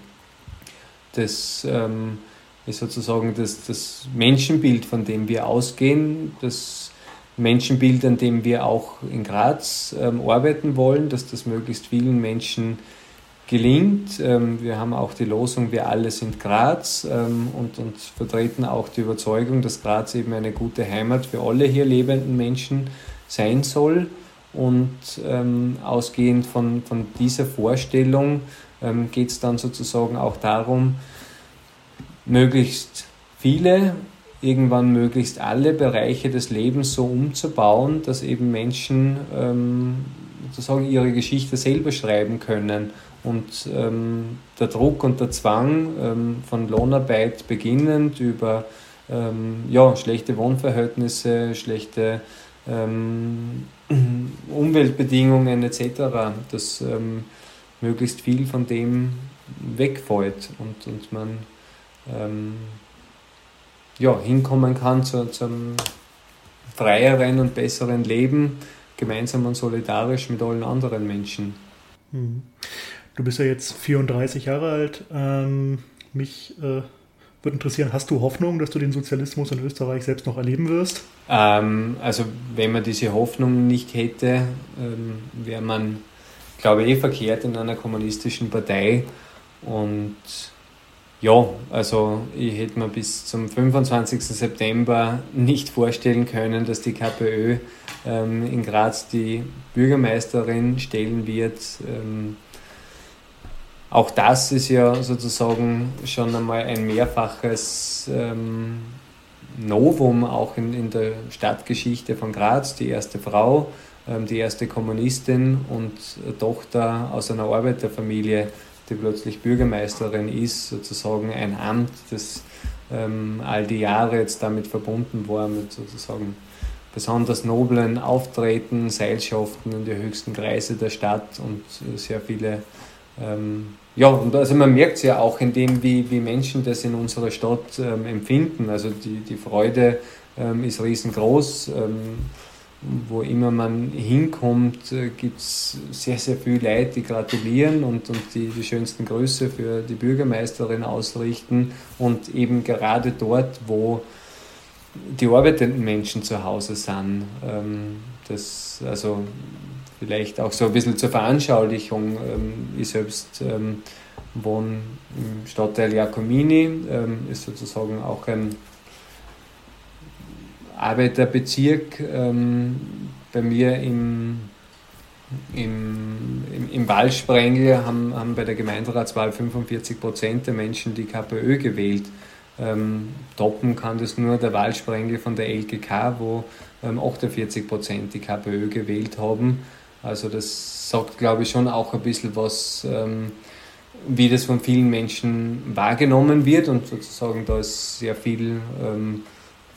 Das ähm, ist sozusagen das, das Menschenbild, von dem wir ausgehen, das Menschenbild, an dem wir auch in Graz ähm, arbeiten wollen, dass das möglichst vielen Menschen gelingt. Ähm, wir haben auch die Losung Wir alle sind Graz ähm, und, und vertreten auch die Überzeugung, dass Graz eben eine gute Heimat für alle hier lebenden Menschen sein soll. Und ähm, ausgehend von, von dieser Vorstellung ähm, geht es dann sozusagen auch darum, möglichst viele, irgendwann möglichst alle Bereiche des Lebens so umzubauen, dass eben Menschen ähm, sozusagen ihre Geschichte selber schreiben können und ähm, der Druck und der Zwang ähm, von Lohnarbeit beginnend über ähm, ja, schlechte Wohnverhältnisse, schlechte ähm, Umweltbedingungen etc., dass ähm, möglichst viel von dem wegfällt und, und man ähm, ja, hinkommen kann zu, zum freieren und besseren Leben, gemeinsam und solidarisch mit allen anderen Menschen. Mhm. Du bist ja jetzt 34 Jahre alt. Ähm, mich äh, würde interessieren, hast du Hoffnung, dass du den Sozialismus in Österreich selbst noch erleben wirst? Ähm, also wenn man diese Hoffnung nicht hätte, ähm, wäre man, glaube ich, eh verkehrt in einer kommunistischen Partei. Und ja, also ich hätte mir bis zum 25. September nicht vorstellen können, dass die KPÖ ähm, in Graz die Bürgermeisterin stellen wird. Ähm, auch das ist ja sozusagen schon einmal ein mehrfaches ähm, Novum auch in, in der Stadtgeschichte von Graz. Die erste Frau, ähm, die erste Kommunistin und Tochter aus einer Arbeiterfamilie, die plötzlich Bürgermeisterin ist, sozusagen ein Amt, das ähm, all die Jahre jetzt damit verbunden war, mit sozusagen besonders noblen Auftreten, Seilschaften in die höchsten Kreise der Stadt und sehr viele ähm, ja, und also man merkt es ja auch in dem, wie, wie Menschen das in unserer Stadt ähm, empfinden. Also die, die Freude ähm, ist riesengroß. Ähm, wo immer man hinkommt, äh, gibt es sehr, sehr viel Leute, die gratulieren und, und die, die schönsten Grüße für die Bürgermeisterin ausrichten. Und eben gerade dort, wo die arbeitenden Menschen zu Hause sind. Ähm, das, also vielleicht auch so ein bisschen zur Veranschaulichung. Ähm, ich selbst ähm, wohne im Stadtteil Jacomini, ähm, ist sozusagen auch ein Arbeiterbezirk. bei mir im, im, im, im Wahlsprengel haben, haben bei der Gemeinderatswahl 45 Prozent der Menschen die KPÖ gewählt. Ähm, toppen kann das nur der Wahlsprengel von der LGK, wo ähm, 48 Prozent die KPÖ gewählt haben. Also das sagt, glaube ich, schon auch ein bisschen was, ähm, wie das von vielen Menschen wahrgenommen wird und sozusagen da ist sehr viel ähm,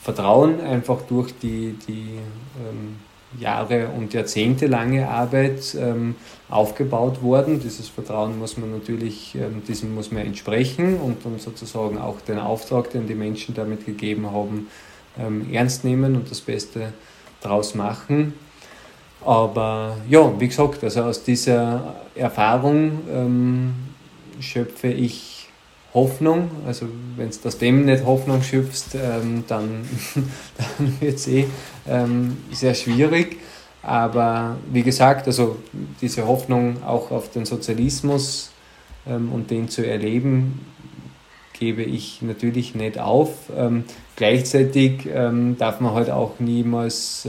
Vertrauen einfach durch die, die ähm, Jahre und Jahrzehnte lange Arbeit ähm, aufgebaut worden. Dieses Vertrauen muss man natürlich, ähm, diesem muss man entsprechen und, und sozusagen auch den Auftrag, den die Menschen damit gegeben haben, ähm, ernst nehmen und das Beste daraus machen. Aber ja, wie gesagt, also aus dieser Erfahrung ähm, schöpfe ich Hoffnung. Also wenn du aus dem nicht Hoffnung schöpfst, ähm, dann, dann wird es eh ähm, sehr schwierig. Aber wie gesagt, also diese Hoffnung auch auf den Sozialismus ähm, und den zu erleben, gebe ich natürlich nicht auf. Ähm, gleichzeitig ähm, darf man halt auch niemals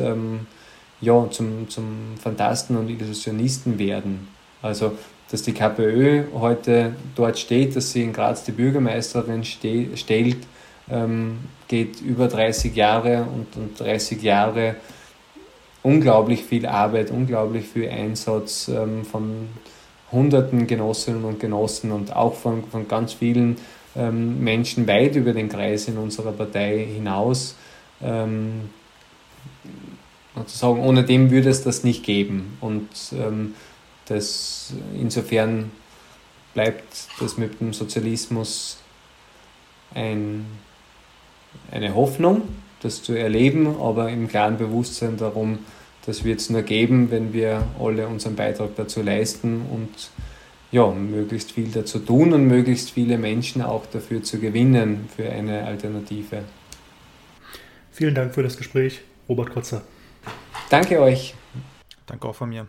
ja, zum, zum Fantasten und Illusionisten werden. Also, dass die KPÖ heute dort steht, dass sie in Graz die Bürgermeisterin ste stellt, ähm, geht über 30 Jahre und, und 30 Jahre unglaublich viel Arbeit, unglaublich viel Einsatz ähm, von hunderten Genossinnen und Genossen und auch von, von ganz vielen ähm, Menschen weit über den Kreis in unserer Partei hinaus. Ähm, sozusagen, ohne dem würde es das nicht geben. Und ähm, das, insofern bleibt das mit dem Sozialismus ein, eine Hoffnung, das zu erleben, aber im klaren Bewusstsein darum, das wird es nur geben, wenn wir alle unseren Beitrag dazu leisten und ja, möglichst viel dazu tun und möglichst viele Menschen auch dafür zu gewinnen für eine Alternative. Vielen Dank für das Gespräch, Robert Kotzer. Danke euch. Danke auch von mir.